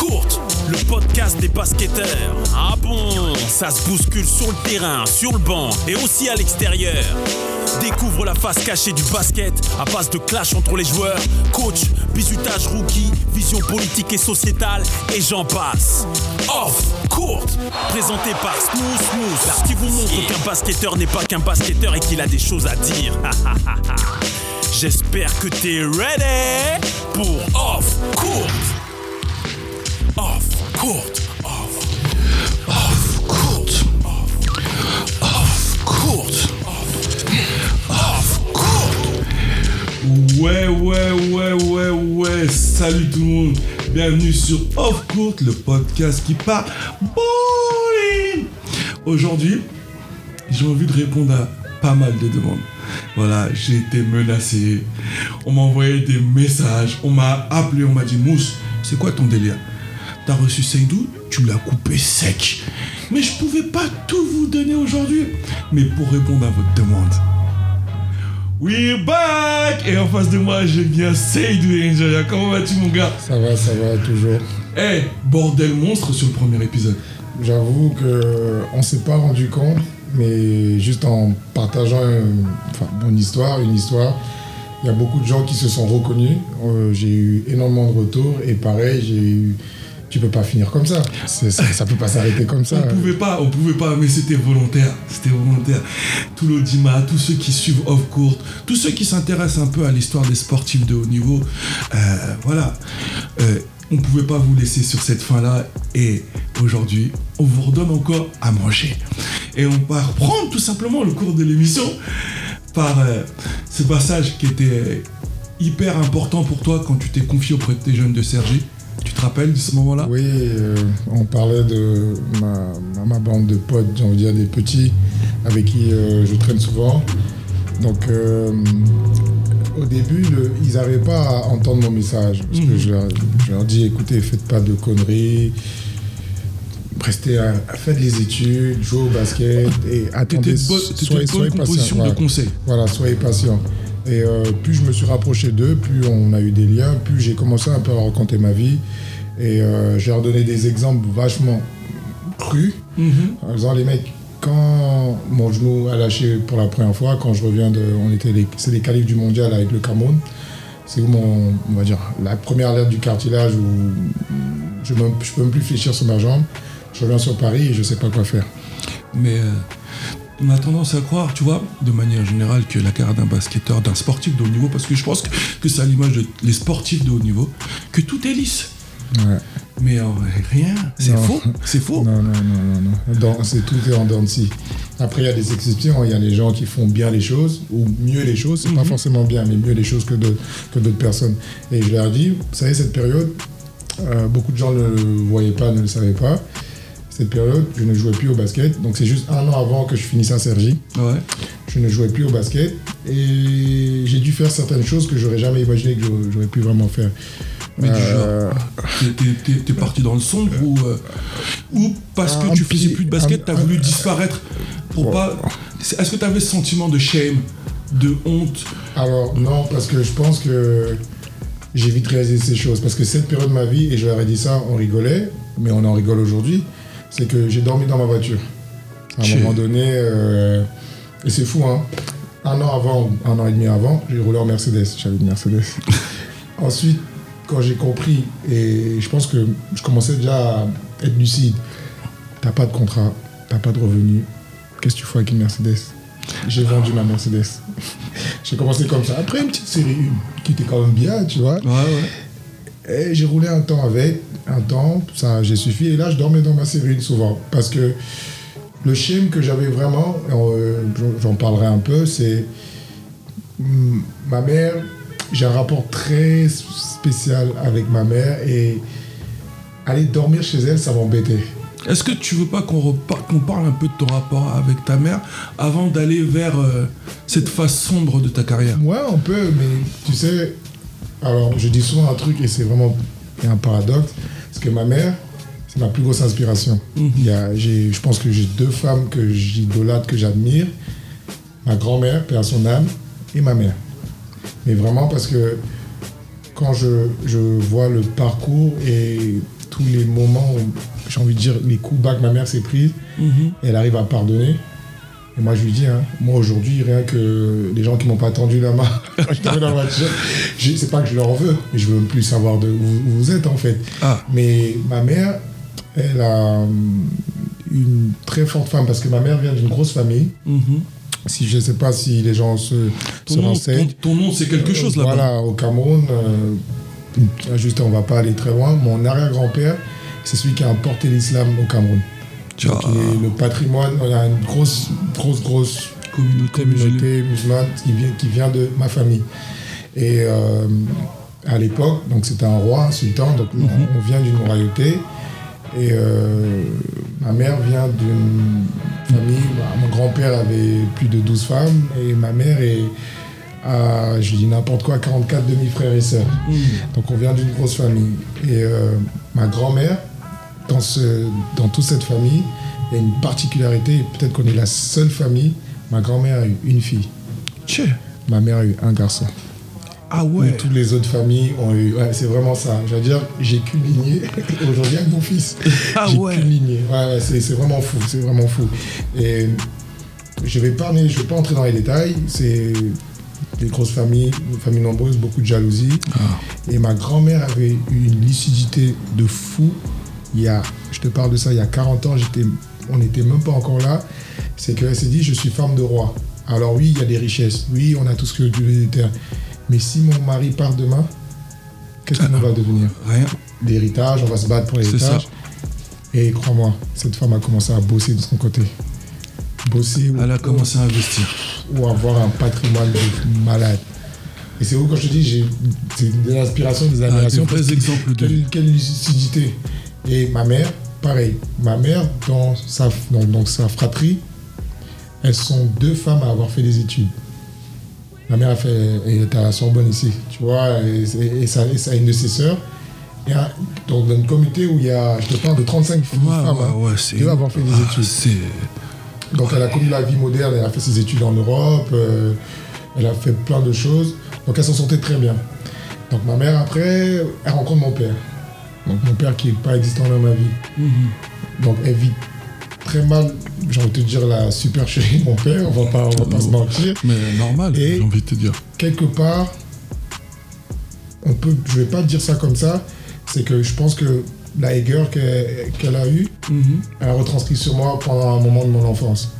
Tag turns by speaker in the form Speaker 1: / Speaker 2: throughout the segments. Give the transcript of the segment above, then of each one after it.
Speaker 1: courte. Le podcast des basketteurs. Ah bon, ça se bouscule sur le terrain, sur le banc et aussi à l'extérieur. Découvre la face cachée du basket à base de clash entre les joueurs, coach, bisutage rookie, vision politique et sociétale et j'en passe. Off, courte, présenté par Smooth Smooth, là qui vous montre qu'un basketteur n'est pas qu'un basketteur et qu'il a des choses à dire. J'espère que t'es ready pour Off Court. Off Court. Off. Off Court. Off. Court. Off Court.
Speaker 2: Ouais, ouais, ouais, ouais, ouais. Salut tout le monde. Bienvenue sur Off Court, le podcast qui part bowling. Aujourd'hui, j'ai envie de répondre à pas mal de demandes. Voilà, j'ai été menacé. On m'a envoyé des messages. On m'a appelé, on m'a dit Mousse, c'est quoi ton délire? T'as reçu Seydou, tu l'as coupé sec. Mais je pouvais pas tout vous donner aujourd'hui. Mais pour répondre à votre demande, We're back Et en face de moi, j'ai bien Seydou Ninja. Comment vas-tu, mon gars?
Speaker 3: Ça va, ça va, toujours.
Speaker 2: Eh, bordel monstre sur le premier épisode.
Speaker 3: J'avoue que on s'est pas rendu compte, mais juste en partageant euh, enfin, mon histoire, une histoire, il y a beaucoup de gens qui se sont reconnus. Euh, j'ai eu énormément de retours et pareil, j'ai eu. Tu peux pas finir comme ça. Ça, ça peut pas s'arrêter comme ça.
Speaker 2: On pouvait pas, on pouvait pas, mais c'était volontaire. C'était volontaire. Tout l'audimat, tous ceux qui suivent Off Court, tous ceux qui s'intéressent un peu à l'histoire des sportifs de haut niveau, euh, voilà. Euh, on pouvait pas vous laisser sur cette fin-là. Et aujourd'hui, on vous redonne encore à manger. Et on va reprendre tout simplement le cours de l'émission par euh, ce passage qui était hyper important pour toi quand tu t'es confié auprès de tes jeunes de Sergi. Te rappelles de ce moment-là?
Speaker 3: Oui, euh, on parlait de ma, bande de potes, j'ai envie de dire des petits, avec qui euh, je traîne souvent. Donc, euh, au début, le- ils n'arrivaient pas à entendre mon message. Parce que je leur, je leur dis, écoutez, faites pas de conneries. Restez à, faites les études, jouez au basket et
Speaker 2: T'étais
Speaker 3: attendez. soyez- soyez patient, voilà.
Speaker 2: de conseil.
Speaker 3: Voilà, soyez patient. Et euh, plus je me suis rapproché d'eux, plus on a eu des liens, plus j'ai commencé un peu à raconter ma vie. Et euh, je leur donné des exemples vachement crus. En disant, les mecs, quand mon genou a lâché pour la première fois, quand je reviens de. On était les, c'est les qualifs du mondial avec le Cameroun. C'est où mon, on va dire, la première lettre du cartilage où je ne peux même plus fléchir sur ma jambe. Je reviens sur Paris et je ne sais pas quoi faire.
Speaker 2: Mais euh, on a tendance à croire, tu vois, de manière générale, que la carrière d'un basketteur, d'un sportif de haut niveau, parce que je pense que, que c'est à l'image de les sportifs de haut niveau, que tout est lisse.
Speaker 3: Ouais.
Speaker 2: Mais en vrai, rien, c'est faux, c'est faux.
Speaker 3: Non, non, non, non, non. C'est tout est en dents. Après, il y a des exceptions. Il y a les gens qui font bien les choses, ou mieux les choses. C'est pas forcément bien, mais mieux les choses que d'autres, que d'autres personnes. Et je leur dis, vous savez, cette période, euh, beaucoup de gens ne le voyaient pas, ne le savaient pas. Cette période, je ne jouais plus au basket. Donc, c'est juste un an avant que je finisse à Sergi.
Speaker 2: Ouais.
Speaker 3: Je ne jouais plus au basket. Et j'ai dû faire certaines choses que j'aurais jamais imaginé que j'aurais pu vraiment faire.
Speaker 2: Mais du
Speaker 3: Euh,
Speaker 2: genre, t'es- parti dans le sombre ou, euh, ou parce que
Speaker 3: Un
Speaker 2: tu faisais plus de basket, t'as voulu disparaître pour pas. Est-ce que t'avais ce sentiment de shame, de honte?
Speaker 3: Alors non, parce que je pense que j'ai vite réalisé ces choses. Parce que cette période de ma vie, et je leur ai dit ça, on rigolait, mais on en rigole aujourd'hui, c'est que j'ai dormi dans ma voiture. À un moment donné, euh, et c'est fou, hein. Un an avant, un an et demi avant, j'ai roulé en Mercedes. J'avais une Mercedes. Ensuite, quand j'ai compris, et je pense que je commençais déjà à être lucide, t'as pas de contrat, t'as pas de revenus, qu'est-ce que tu fais avec une Mercedes? J'ai vendu ma Mercedes. j'ai commencé comme ça. Après une petite série 1 qui était quand même bien, tu vois.
Speaker 2: Ouais, ouais.
Speaker 3: Et j'ai roulé un temps avec, un temps, ça j'ai suffi. Et là, je dormais dans ma série 1 souvent. Parce que le shame que j'avais vraiment, euh, j'en parlerai un peu, c'est hum, ma mère, j'ai un rapport très spécial avec ma mère et aller dormir chez elle, ça m'embêtait.
Speaker 2: Est-ce que tu veux pas qu'on qu'on parle un peu de ton rapport avec ta mère avant d'aller vers euh, cette phase sombre de ta carrière?
Speaker 3: Ouais, on peut, mais tu sais, alors je dis souvent un truc et c'est vraiment un paradoxe, parce que ma mère, c'est ma plus grosse inspiration.
Speaker 2: Mhm.
Speaker 3: Il y a- je pense que j'ai deux femmes que j'idolâtre, que j'admire, ma grand-mère, père son âme, et ma mère. Mais vraiment parce que quand je, je vois le parcours et tous les moments où, j'ai envie de dire, les coups bas que ma mère s'est pris,
Speaker 2: Mhm.
Speaker 3: elle arrive à pardonner. Et moi, je lui dis, hein, moi aujourd'hui, rien que les gens qui m'ont pas tendu la main dans c'est pas que je leur en veux, mais je veux plus savoir de où, où vous êtes en fait.
Speaker 2: Ah,
Speaker 3: Mais ma mère, elle a hum, une très forte femme parce que ma mère vient d'une grosse famille.
Speaker 2: mhm.
Speaker 3: Si je sais pas si les gens se,
Speaker 2: ton,
Speaker 3: se
Speaker 2: nom,
Speaker 3: renseignent.
Speaker 2: ton- ton nom, c'est quelque chose là-bas.
Speaker 3: Voilà, au Cameroun, euh, juste on va pas aller très loin. Mon arrière-grand-père, c'est celui qui a importé l'islam au Cameroun. Est- le patrimoine, on a une grosse, grosse, grosse
Speaker 2: communauté, musulmane.
Speaker 3: communauté musulmane qui vient, qui vient de ma famille. Et euh, à l'époque, donc c'était un roi, un sultan, donc
Speaker 2: Mhm.
Speaker 3: on, on vient d'une royauté. Et euh, ma mère vient d'une famille, mon grand-père avait plus de 12 femmes et ma mère est à, je dis n'importe quoi, 44 demi-frères et sœurs.
Speaker 2: Mhm.
Speaker 3: Donc on vient d'une grosse famille. Et euh, ma grand-mère, dans, ce, dans toute cette famille, il y a une particularité, peut-être qu'on est la seule famille, ma grand-mère a eu une fille,
Speaker 2: Tchè.
Speaker 3: ma mère a eu un garçon.
Speaker 2: Ah ouais.
Speaker 3: toutes les autres familles ont eu... Ouais, c'est vraiment ça. Je veux dire, j'ai qu'une lignée aujourd'hui avec mon fils.
Speaker 2: Ah
Speaker 3: j'ai
Speaker 2: ouais.
Speaker 3: qu'une lignée. Ouais, ouais, c'est, c'est vraiment fou, c'est vraiment fou. Et je vais pas, je vais pas entrer dans les détails. C'est des grosses familles, une famille nombreuse, beaucoup de jalousie.
Speaker 2: Ah.
Speaker 3: Et ma grand-mère avait eu une lucidité de fou. Il y a, je te parle de ça, il y a 40 ans, j'étais, on n'était même pas encore là. C'est qu'elle s'est dit, je suis femme de roi. Alors oui, il y a des richesses. Oui, on a tout ce que Dieu veut. Mais si mon mari part demain, qu'est-ce qu'on va devenir
Speaker 2: Rien.
Speaker 3: L'héritage, on va se battre pour
Speaker 2: C'est
Speaker 3: l'héritage. Et crois-moi, cette femme a commencé à bosser de son côté. Bosser ou,
Speaker 2: Elle a commencé à investir.
Speaker 3: ou avoir un patrimoine de malade. Et c'est où quand je te dis, j'ai c'est de l'inspiration, des
Speaker 2: Ah, des
Speaker 3: admirations. parce que
Speaker 2: exemples de
Speaker 3: quelle, quelle lucidité. Et ma mère, pareil. Ma mère, dans sa, dans, dans sa fratrie, elles sont deux femmes à avoir fait des études. Ma mère a fait, elle était à la Sorbonne ici, tu vois, et, et- et ça, et ça a une de ses sœurs. Et donc dans une communauté où il y a, je te parle de 35 filles,
Speaker 2: Ouais,
Speaker 3: femmes,
Speaker 2: ouais,
Speaker 3: hein,
Speaker 2: ouais, c'est.
Speaker 3: qui avoir fait des
Speaker 2: Ah,
Speaker 3: études. Donc elle a connu la vie moderne, elle a fait ses études en Europe, euh, elle a fait plein de choses. Donc elle s'en sortait très bien. Donc ma mère après, elle rencontre mon père. Donc mon père qui n'est pas existant dans ma vie.
Speaker 2: Mhm.
Speaker 3: Donc elle vit très mal, j'ai envie de te dire, la supercherie de mon père, on va pas, on va pas se mentir.
Speaker 2: Mais normal,
Speaker 3: Et-
Speaker 2: j'ai envie de te dire.
Speaker 3: Quelque part, on peut, je vais pas dire ça comme ça, c'est que je pense que la aigueur qu'elle qu'elle a eue,
Speaker 2: Mhm.
Speaker 3: elle a retranscrit sur moi pendant un moment de mon enfance.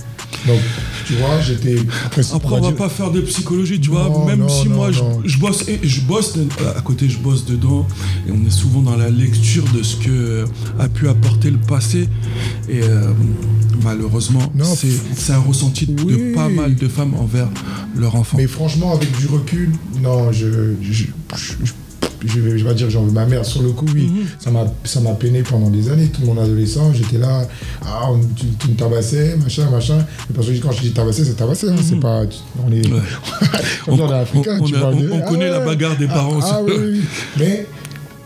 Speaker 3: Donc, tu vois, j'étais. Après,
Speaker 2: Après, on va pas faire de psychologie, tu vois. Même
Speaker 3: non,
Speaker 2: si
Speaker 3: non,
Speaker 2: moi, je, bosse, et je bosse de- à côté, je bosse dedans, et on est souvent dans la lecture de ce que a pu apporter le passé. Et euh, malheureusement, c'est un ressenti de
Speaker 3: Oui.
Speaker 2: pas mal de femmes envers leur enfant.
Speaker 3: Mais franchement, avec du recul, non, je. je, je, je- vais, je vais pas dire j'en veux ma mère. Sur le coup, oui,
Speaker 2: Mhm.
Speaker 3: ça m'a ça m'a peiné pendant des années. Tout mon adolescent, j'étais là, ah, on- tu, tu me tabassais, machin, machin. Mais parce que quand je dis tabasser, c'est tabasser. hein, C'est pas. tu- On est.
Speaker 2: Mhm. Ouais.
Speaker 3: On
Speaker 2: on-
Speaker 3: tu
Speaker 2: on a- connaît la bagarre des
Speaker 3: ah,
Speaker 2: parents
Speaker 3: Ah,
Speaker 2: aussi.
Speaker 3: oui, oui, oui. Mais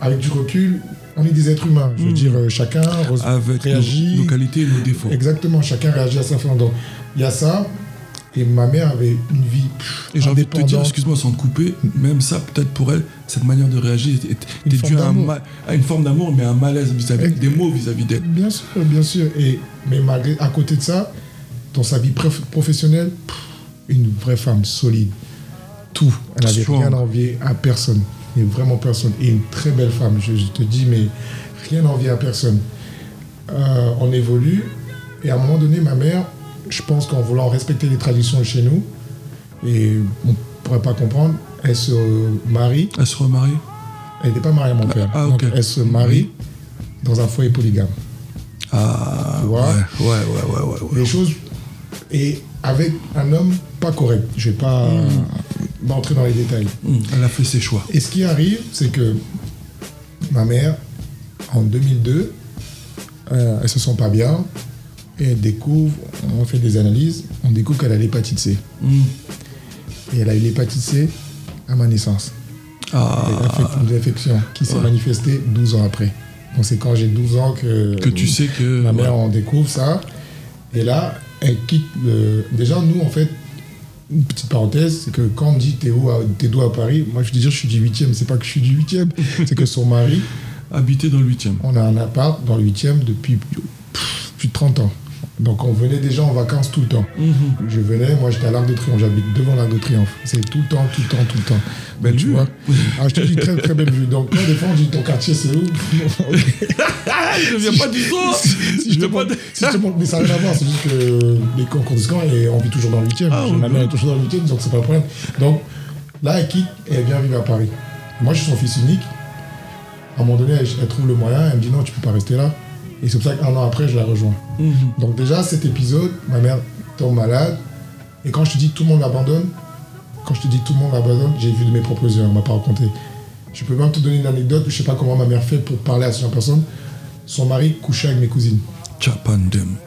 Speaker 3: avec du recul, on est des êtres humains. Je veux
Speaker 2: Mhm.
Speaker 3: dire, euh, chacun
Speaker 2: Avec
Speaker 3: réagit.
Speaker 2: nos, nos qualités et nos défauts.
Speaker 3: Exactement, chacun réagit à sa façon. Donc, il y a ça. Et ma mère avait une vie pff,
Speaker 2: Et j'ai envie de te dire, excuse-moi sans te couper, même ça, peut-être pour elle, cette manière de réagir était, due à, un
Speaker 3: d'amour.
Speaker 2: ma- à une forme d'amour, mais à un malaise vis-à-vis des mots vis-à-vis d'elle.
Speaker 3: Bien sûr, bien sûr. Et, mais malgré, à côté de ça, dans sa vie prof- professionnelle, pff, une vraie femme solide. Tout. Elle n'avait rien à envier à personne. Mais vraiment personne. Et une très belle femme. Je, je te dis, mais rien à envier à personne. Euh, on évolue. Et à un moment donné, ma mère, je pense qu'en voulant respecter les traditions chez nous, et on ne pourrait pas comprendre, elle se marie.
Speaker 2: Elle se remarie
Speaker 3: Elle n'était pas mariée à mon père.
Speaker 2: ah,
Speaker 3: Donc, elle se marie dans un foyer polygame.
Speaker 2: Ah,
Speaker 3: Tu vois
Speaker 2: ouais, ouais, ouais, ouais, ouais.
Speaker 3: les choses et avec un homme pas correct. Je vais pas
Speaker 2: Hmm.
Speaker 3: euh, entrer dans les détails.
Speaker 2: Hum, Elle a fait ses choix.
Speaker 3: Et ce qui arrive, c'est que ma mère, en 2002, euh, elles se sent pas bien. Et elles découvrent, on fait des analyses, on découvre qu'elle a l'hépatite C.
Speaker 2: Hmm.
Speaker 3: Et elle a eu l'hépatite C à ma naissance.
Speaker 2: Ah,
Speaker 3: Elle a fait une infection qui s'est
Speaker 2: Ouais.
Speaker 3: manifestée 12 ans après. Donc c'est quand j'ai 12 ans que,
Speaker 2: que tu sais que.
Speaker 3: ma mère
Speaker 2: ouais.
Speaker 3: on découvre ça. Et là, elle quitte le... Déjà, nous, en fait, une petite parenthèse, c'est que quand on dit à- t'es d'où à Paris, moi je veux dire je suis du 8e, c'est pas que je suis du 8e, c'est que son mari,
Speaker 2: Habité dans le 8
Speaker 3: on a un appart dans le 8e depuis plus de 30 ans. Donc on venait déjà en vacances tout le temps. Je venais, moi j'étais à l'Arc de Triomphe, j'habite devant l'Arc de Triomphe. C'est tout le temps, tout le temps, tout le temps.
Speaker 2: Belle
Speaker 3: tu
Speaker 2: vue.
Speaker 3: vois. Ah, je te dis très très belle vue. Donc quand des fois on dit ton quartier c'est où?
Speaker 2: Je viens pas du tout
Speaker 3: si je te montre, si mais ça n'a rien à voir, c'est juste que les concours de scan et on vit toujours dans le 8 e
Speaker 2: Ah,
Speaker 3: Ma
Speaker 2: ok.
Speaker 3: mère est toujours dans le 8 e donc c'est pas le problème. Donc là, elle quitte et elle vient vivre à Paris. Moi, je suis son fils unique. À un moment donné, elle, elle trouve le moyen, elle me dit non, tu peux pas rester là. Et c'est pour ça qu'un an après, je la rejoins.
Speaker 2: Mhm.
Speaker 3: Donc déjà, cet épisode, ma mère tombe malade. Et quand je te dis tout le monde l'abandonne, quand je te dis tout le monde l'abandonne, j'ai vu de mes propres yeux, on m'a pas raconté. Je peux même te donner une anecdote, je sais pas comment ma mère fait pour parler à cette personne. Son mari couchait avec mes cousines.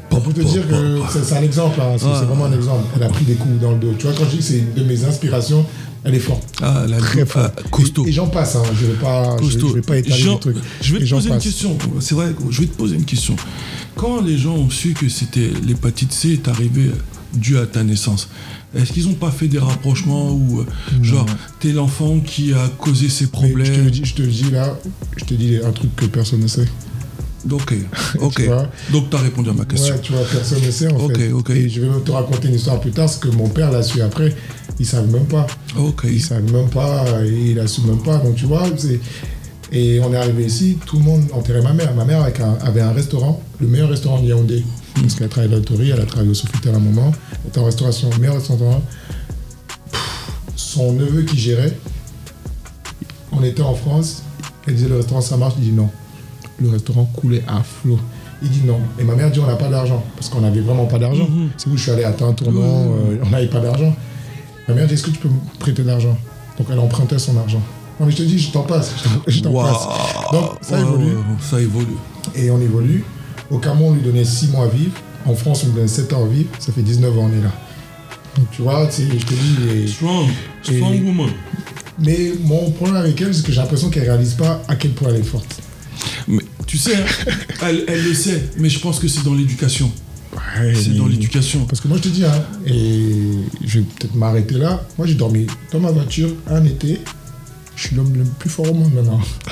Speaker 3: Pour te dire que c'est un exemple, hein, c'est vraiment un exemple. Elle a pris des coups dans le dos. Tu vois, quand je dis que c'est une de mes inspirations, elle est forte.
Speaker 2: Ah, la
Speaker 3: Très forte.
Speaker 2: ah, costaud.
Speaker 3: Et, et j'en passe, hein, je vais pas, je, je vais pas étaler
Speaker 2: Jean-
Speaker 3: trucs.
Speaker 2: Je vais te poser une question. C'est vrai, je vais te poser une question. Quand les gens ont su que c'était l'hépatite C est arrivée due à ta naissance, est-ce qu'ils n'ont pas fait des rapprochements ou euh, genre t'es l'enfant qui a causé ces
Speaker 3: Mais je te le
Speaker 2: problèmes
Speaker 3: dis, je te le dis là, je te dis un truc que personne ne sait.
Speaker 2: Ok, ok.
Speaker 3: vois
Speaker 2: Donc t'as répondu à ma question.
Speaker 3: Ouais, tu vois, personne ne sait en
Speaker 2: Ok,
Speaker 3: fait.
Speaker 2: ok.
Speaker 3: Et je vais même te raconter une histoire plus tard, c'est que mon père l'a su après. Ils savent même pas.
Speaker 2: Ok.
Speaker 3: Ils savent même pas, et il a su même pas. Donc tu vois, c'est. Et on est arrivé ici, tout le monde enterrait ma mère. Ma mère un- avait un restaurant, le meilleur restaurant de Yaoundé. Parce qu'elle travaillait dans l'hôtellerie, elle a travaillé au Sofitel à un moment. Elle était en restauration, le meilleur restaurant. Pff, Son neveu qui gérait, on était en France, elle disait le restaurant ça marche, il dit non. Le restaurant coulait à flot. Il dit non. Et ma mère dit on n'a pas d'argent. Parce qu'on n'avait vraiment pas d'argent.
Speaker 2: Mhm.
Speaker 3: C'est où je suis allé à un tournant, euh, on n'avait pas d'argent. Ma mère dit est-ce que tu peux me prêter de l'argent? Donc elle empruntait son argent. Non mais je te dis, je t'en passe. Je t'en
Speaker 2: Waouh.
Speaker 3: passe. Donc ça évolue.
Speaker 2: ça évolue.
Speaker 3: Et on évolue. Au Cameroun, on lui donnait 6 mois à vivre. En France, on lui donnait 7 ans à vivre. Ça fait 19 ans, on est là. Donc tu vois, je te dis.
Speaker 2: Strong,
Speaker 3: Et-
Speaker 2: strong woman.
Speaker 3: Mais mon problème avec elle, c'est que j'ai l'impression qu'elle réalise pas à quel point elle est forte.
Speaker 2: Tu sais, hein, elle, elle le sait, mais je pense que c'est dans l'éducation.
Speaker 3: Ouais,
Speaker 2: C'est dans l'éducation.
Speaker 3: Parce que moi, je te dis, hein, et je vais peut-être m'arrêter là. Moi, j'ai dormi dans ma voiture un été. Je suis l'homme le plus fort au monde maintenant.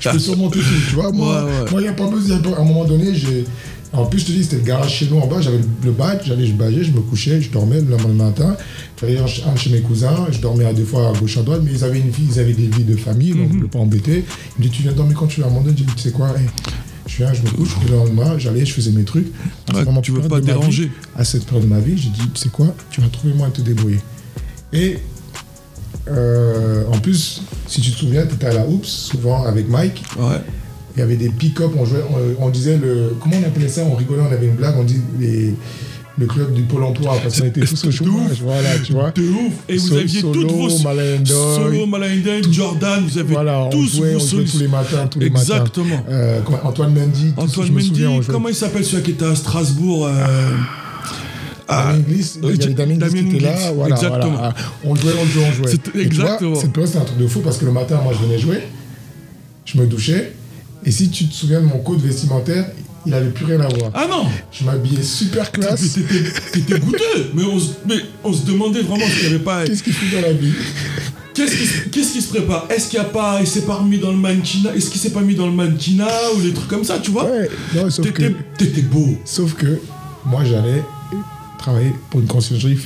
Speaker 3: je peux surmonter tout, tu vois. Moi,
Speaker 2: ouais.
Speaker 3: moi, il n'y a pas besoin. À un moment donné, j'ai. En plus, je te dis, c'était le garage chez nous en bas. J'avais le badge, j'allais, je badgeais, je me couchais, je dormais le lendemain matin. J'allais chez mes cousins, je dormais à deux fois à gauche à droite, mais ils avaient une vie, ils avaient des vies de famille, donc je ne pas embêter. Ils me disent, tu viens dormir quand tu veux. À un moment donné, j'ai dit, tu sais quoi, hey, je viens, je me couche, le lendemain, j'allais, je faisais mes trucs. À
Speaker 2: Ouais, tu veux pas
Speaker 3: vie,
Speaker 2: déranger.
Speaker 3: à cette période de ma vie, j'ai dit, tu sais quoi, tu vas trouver moyen de te débrouiller. Et euh, en plus, si tu te souviens, tu étais à la Hoops, souvent avec Mike.
Speaker 2: Ouais.
Speaker 3: Il y avait des pick-up, on, jouait, on, on disait le. Comment on appelait ça? On rigolait, on avait une blague, on dit les, le club du Pôle emploi, parce qu'on était tous au chômage, voilà, tu vois.
Speaker 2: De ouf. Et vous aviez
Speaker 3: Solo,
Speaker 2: toutes vos. Solo, Malayendoy, Jordan, vous avez
Speaker 3: Voilà, on
Speaker 2: tous
Speaker 3: jouait,
Speaker 2: vos
Speaker 3: on jouait tous les matins, tous les matins.
Speaker 2: Exactement.
Speaker 3: Euh, Antoine Mendy,
Speaker 2: Antoine Mendy,
Speaker 3: souviens, on
Speaker 2: comment il s'appelle celui qui était à Strasbourg euh, ah,
Speaker 3: Damien Inglis, il y avait Damien Inglis qui était là, voilà,
Speaker 2: exactement.
Speaker 3: voilà. On jouait, on jouait, on jouait.
Speaker 2: C'était-
Speaker 3: tu vois,
Speaker 2: exactement.
Speaker 3: cette période, c'était un truc de fou parce que le matin, moi, je venais jouer, je me douchais, et si tu te souviens de mon code vestimentaire, il avait plus rien à voir.
Speaker 2: Ah non
Speaker 3: Je m'habillais super classe.
Speaker 2: T'étais t'étais goûteux mais on, se, mais on se demandait vraiment s'il n'y avait pas...
Speaker 3: Qu'est-ce qu'il fout dans la vie?
Speaker 2: Qu'est-ce qui, se- qu'est-ce qui se prépare? Est-ce qu'il n'y a pas... Il s'est pas remis dans le mannequinat? Est-ce qu'il s'est pas mis dans le mannequinat Ou des trucs comme ça, tu vois?
Speaker 3: Ouais, non, sauf que,
Speaker 2: t'étais beau.
Speaker 3: sauf que moi, j'allais travailler pour une conciergerie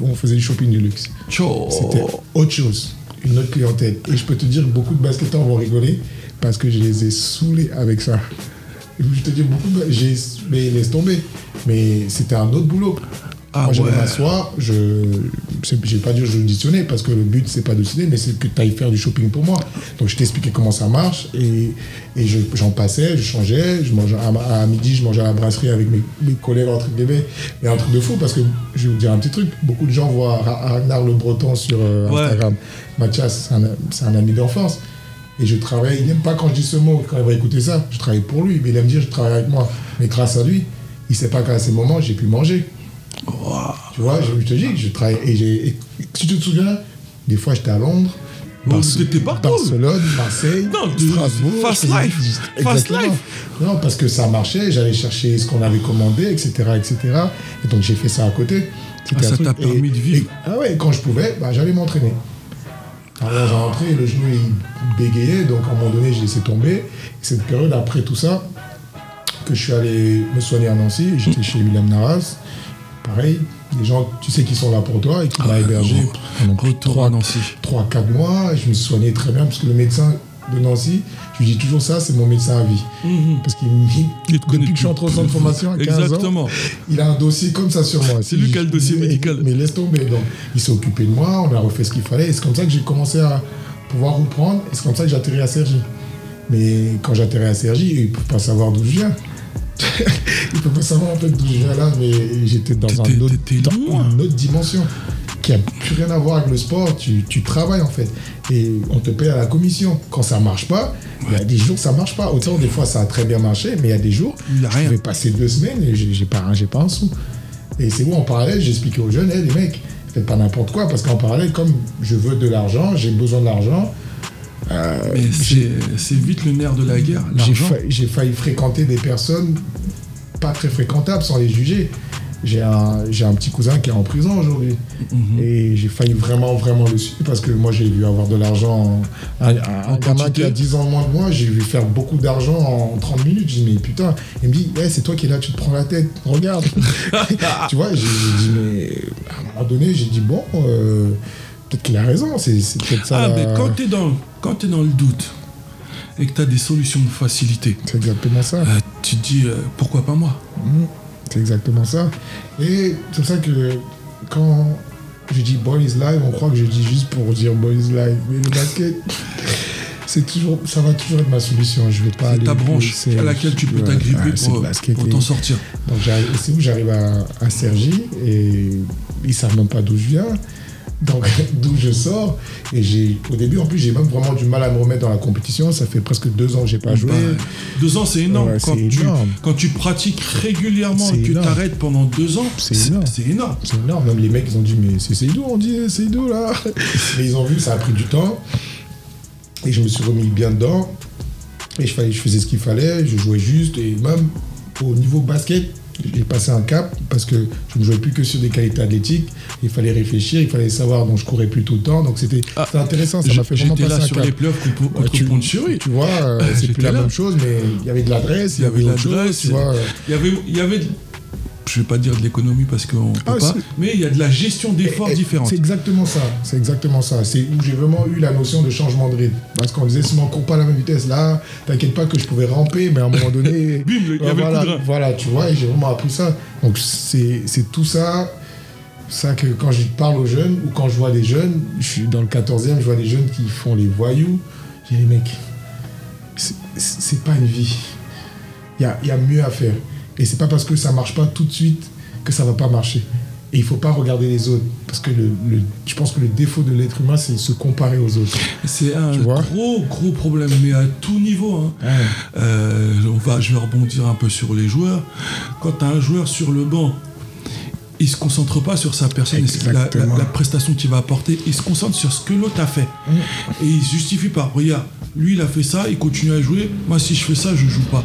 Speaker 3: où on faisait du shopping du luxe. C'était autre chose, une autre clientèle. Et je peux te dire, beaucoup de basketteurs vont rigoler parce que je les ai saoulés avec ça. Je te dis, beaucoup. J'ai... Mais laisse tomber. Mais c'était un autre boulot.
Speaker 2: Ah
Speaker 3: Moi,
Speaker 2: ouais.
Speaker 3: je... c'est- Je vais pas dire que je auditionnais parce que le but, c'est pas d'auditer, mais c'est que tu ailles faire du shopping pour moi. Donc, je t'expliquais comment ça marche et, et je- j'en passais, je changeais. Je mangeais, à, à midi, je mangeais à la brasserie avec mes, mes collègues, entre guillemets. Mais un truc de fou parce que je vais vous dire un petit truc. Beaucoup de gens voient Ra- Ragnar Le Breton sur euh,
Speaker 2: Ouais.
Speaker 3: Instagram. Mathias, c'est un, ami d'enfance. Et je travaille, il n'aime pas quand je dis ce mot, quand il va écouter ça, je travaille pour lui, mais il aime dire je travaille avec moi. Mais grâce à lui, il sait pas qu'à ces moments, j'ai pu manger. Tu vois, je, je te dis que je travaille. Et, j'ai- et si tu te souviens, des fois j'étais à Londres.
Speaker 2: Partout.
Speaker 3: Barcelone, Marseille,
Speaker 2: Non,
Speaker 3: Strasbourg.
Speaker 2: fast life. Fast life.
Speaker 3: Non, parce que ça marchait, j'allais chercher ce qu'on avait commandé, etc. etc. Et donc j'ai fait ça à côté.
Speaker 2: Ah, ça t'a permis
Speaker 3: et-
Speaker 2: de vivre.
Speaker 3: et- ah ouais, quand je pouvais, bah, j'allais m'entraîner. Alors j'ai rentré, le genou il bégayait, donc à un moment donné j'ai laissé tomber. Et cette période après tout ça, que je suis allé me soigner à Nancy, j'étais chez William Naras. Pareil, les gens, tu sais, qui sont là pour toi et qui
Speaker 2: Ah,
Speaker 3: m'ont hébergé pendant
Speaker 2: Retour
Speaker 3: trois-
Speaker 2: à Nancy.
Speaker 3: 3-4 mois, je me suis soigné très bien, parce que le médecin de Nancy, je lui dis toujours ça, c'est mon médecin à vie. Parce qu'il depuis que je suis entré au centre de formation à 15 ans,
Speaker 2: Exactement.
Speaker 3: il a un dossier comme ça sur moi.
Speaker 2: C'est lui qui a le dossier
Speaker 3: mais-
Speaker 2: médical.
Speaker 3: Mais laisse tomber. Donc, il s'est occupé de moi, on a refait ce qu'il fallait, et c'est comme ça que j'ai commencé à pouvoir reprendre, et c'est comme ça que j'ai atterri à Sergi. Mais quand j'atterris à Sergi, il ne peut pas savoir d'où je viens. il peut pas savoir en fait d'où je viens là, mais j'étais dans, un autre, dans une autre dimension qui a plus rien à voir avec le sport. Tu, tu travailles en fait et on te paye à la commission. Quand ça marche pas, il y a des jours ça marche pas. Autant des fois ça a très bien marché, mais il y a des jours
Speaker 2: Il a rien.
Speaker 3: je vais passer deux semaines et j'ai pas, j'ai pas un sou. Et c'est où en parallèle, j'expliquais aux jeunes, hey, les mecs, faites pas n'importe quoi, parce qu'en parallèle, comme je veux de l'argent, j'ai besoin de l'argent, euh,
Speaker 2: Mais c'est vite le nerf de la guerre,
Speaker 3: j'ai failli, fréquenter des personnes pas très fréquentables sans les juger. J'ai un, petit cousin qui est en prison aujourd'hui.
Speaker 2: Mhm.
Speaker 3: Et j'ai failli vraiment, vraiment le suivre parce que moi, j'ai vu avoir de l'argent. Un, un- gamin qui a 10 ans de moins que moi, j'ai vu faire beaucoup d'argent en 30 minutes. J'ai dit, mais putain, il me dit, c'est toi qui es là, tu te prends la tête, regarde. tu vois, j'ai j'ai dit, mais à un moment donné, j'ai dit, bon, euh, peut-être qu'il a raison, c'est peut-être ça.
Speaker 2: Ah, mais quand t'es dans, quand t'es dans le doute et que t'as des solutions de facilité,
Speaker 3: C'est exactement ça.
Speaker 2: euh, tu te dis euh, pourquoi pas moi?
Speaker 3: Mhm. C'est exactement ça. Et c'est pour ça que quand je dis Boys Live, on croit que je dis juste pour dire Boys Live. Mais le basket, c'est toujours, ça va toujours être ma solution. Je vais pas aller.
Speaker 2: ta branche à laquelle tu peux t'agripper
Speaker 3: c'est
Speaker 2: pour, t'en sortir.
Speaker 3: Donc c'est où j'arrive à, à Sergi et ils savent même pas d'où je viens. Donc d'où je sors. Et j'ai au début en plus j'ai même vraiment du mal à me remettre dans la compétition. Ça fait presque deux ans que j'ai pas joué.
Speaker 2: Bah, deux ans, c'est énorme.
Speaker 3: Ouais,
Speaker 2: quand, tu,
Speaker 3: énorme.
Speaker 2: quand tu pratiques régulièrement et que tu t'arrêtes pendant deux ans,
Speaker 3: C'est énorme.
Speaker 2: c'est énorme.
Speaker 3: Énorme. Même les mecs, ils ont dit, mais c'est Seydou, on dit Seydou là. mais ils ont vu, ça a pris du temps. Et je me suis remis bien dedans. Et je, je faisais ce qu'il fallait, je jouais juste. Et même au niveau basket, j'ai passé un cap parce que je ne jouais plus que sur des qualités athlétiques. Il fallait réfléchir, il fallait savoir. Donc je courais plus tout le temps. Donc c'était
Speaker 2: Ah,
Speaker 3: intéressant. Ça m'a fait vraiment passer
Speaker 2: là
Speaker 3: un
Speaker 2: sur
Speaker 3: cap.
Speaker 2: les playoffs contre, contre
Speaker 3: tu-. Tu vois, euh, c'est plus la
Speaker 2: là.
Speaker 3: même chose, mais il y avait de l'adresse,
Speaker 2: Il y avait de l'adresse,
Speaker 3: tu vois.
Speaker 2: Il y avait, il y avait, je vais pas dire de l'économie parce qu'on peut
Speaker 3: Ah,
Speaker 2: pas, mais il y a de la gestion d'efforts
Speaker 3: Et- et
Speaker 2: différente.
Speaker 3: C'est exactement ça. C'est exactement ça. C'est où j'ai vraiment eu la notion de changement de rythme. Parce qu'on disait, si on court pas à la même vitesse, là, t'inquiète pas que je pouvais ramper, mais à un moment donné.
Speaker 2: Bim, le- il y
Speaker 3: euh,
Speaker 2: avait le
Speaker 3: voilà,
Speaker 2: coup de rein.
Speaker 3: voilà, tu vois, et j'ai vraiment appris ça. Donc c'est tout ça. Ça que quand je parle aux jeunes ou quand je vois des jeunes, je suis dans le 14e, je vois des jeunes qui font les voyous. J'ai les mecs, c'est- pas une vie. Il y a, il y a mieux à faire. Et c'est pas parce que ça marche pas tout de suite que ça va pas marcher. Et il faut pas regarder les autres. Parce que le, le- je pense que le défaut de l'être humain, c'est se comparer aux autres.
Speaker 2: C'est un gros, gros problème, mais à tout niveau. hein.
Speaker 3: Ouais.
Speaker 2: Euh, on va, je vais rebondir un peu sur les joueurs. Quand tu as un joueur sur le banc, il se concentre pas sur sa personne, la, la- prestation qu'il va apporter, il se concentre sur ce que l'autre a fait. Et il se justifie pas. Regarde, lui il a fait ça, il continue à jouer. Moi si je fais ça, je joue pas.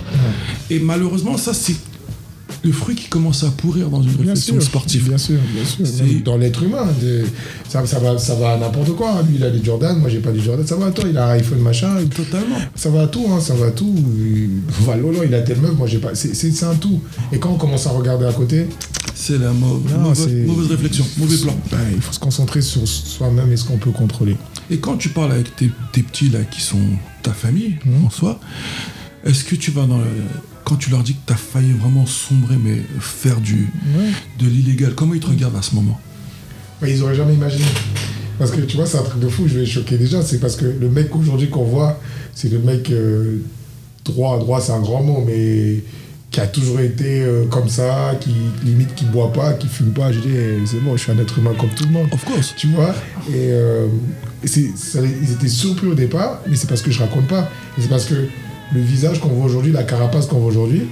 Speaker 2: Et malheureusement, ça c'est le fruit qui commence à pourrir dans une
Speaker 3: Bien
Speaker 2: réflexion
Speaker 3: sûr,
Speaker 2: sportive.
Speaker 3: Bien sûr, bien sûr. Même Dans l'être humain, des- ça, ça va, ça va à n'importe quoi. Lui, il a des Jordan, moi, j'ai pas des Jordan. Ça va à toi, il a un iPhone, machin.
Speaker 2: Totalement.
Speaker 3: Ça va à tout, hein, ça va à tout. Voilà, il a telle meuf, moi, j'ai pas. C'est un tout. Et quand on commence à regarder à côté,
Speaker 2: C'est la mau-
Speaker 3: Non,
Speaker 2: mauvaise, mauvaise réflexion, mauvais plan.
Speaker 3: ben, il faut se concentrer sur soi-même et ce qu'on peut contrôler.
Speaker 2: Et quand tu parles avec tes, tes petits là qui sont ta famille
Speaker 3: Mhm.
Speaker 2: en soi, est-ce que tu vas dans le, quand tu leur dis que tu as failli vraiment sombrer mais faire du
Speaker 3: Ouais.
Speaker 2: de l'illégal, comment ils te regardent à ce moment?
Speaker 3: Ouais, ils auraient jamais imaginé. Parce que tu vois, c'est un truc de fou, je vais choquer déjà. C'est parce que le mec aujourd'hui qu'on voit, c'est le mec euh, droit, droit c'est un grand mot, mais qui a toujours été euh, comme ça, qui limite qui boit pas, qui fume pas. Je dis, eh, c'est bon, je suis un être humain comme tout le monde.
Speaker 2: Of course.
Speaker 3: Tu vois? Et euh, ça- ils étaient surpris au départ, mais c'est parce que je raconte pas. Et c'est parce que le visage qu'on voit aujourd'hui, la carapace qu'on voit aujourd'hui,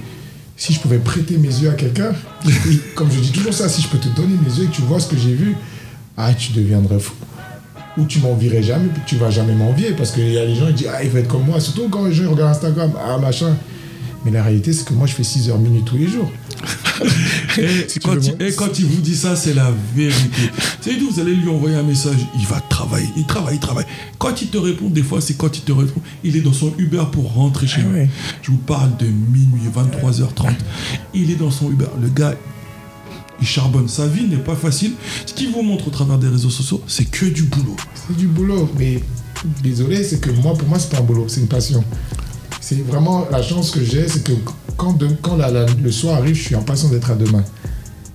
Speaker 3: si je pouvais prêter mes yeux à quelqu'un, comme je dis toujours ça, si je peux te donner mes yeux et que tu vois ce que j'ai vu, ah, tu deviendrais fou. Ou tu m'envierais jamais, tu vas jamais m'envier, parce qu'il y a les gens qui disent, ah, il va être comme moi, surtout quand les gens regardent Instagram, ah, machin. Mais la réalité, c'est que moi, je fais 6 heures minutes tous les jours.
Speaker 2: Et,
Speaker 3: Si
Speaker 2: quand, il,
Speaker 3: moi-
Speaker 2: et quand il vous dit ça, c'est la vérité. C'est vous allez lui envoyer un message, il va travailler, il travaille, il travaille. Quand il te répond, des fois, c'est quand il te répond, il est dans son Uber pour rentrer chez
Speaker 3: Ah
Speaker 2: lui.
Speaker 3: ouais.
Speaker 2: Je vous parle de minuit, 23h30. Il est dans son Uber. Le gars, il charbonne. Sa vie n'est pas facile. Ce qu'il vous montre au travers des réseaux sociaux, c'est que du boulot.
Speaker 3: C'est du boulot, mais désolé, c'est que moi, pour moi, c'est pas un boulot, c'est une passion. C'est vraiment la chance que j'ai, c'est que quand, de- quand la- la- le soir arrive, je suis impatient d'être à demain.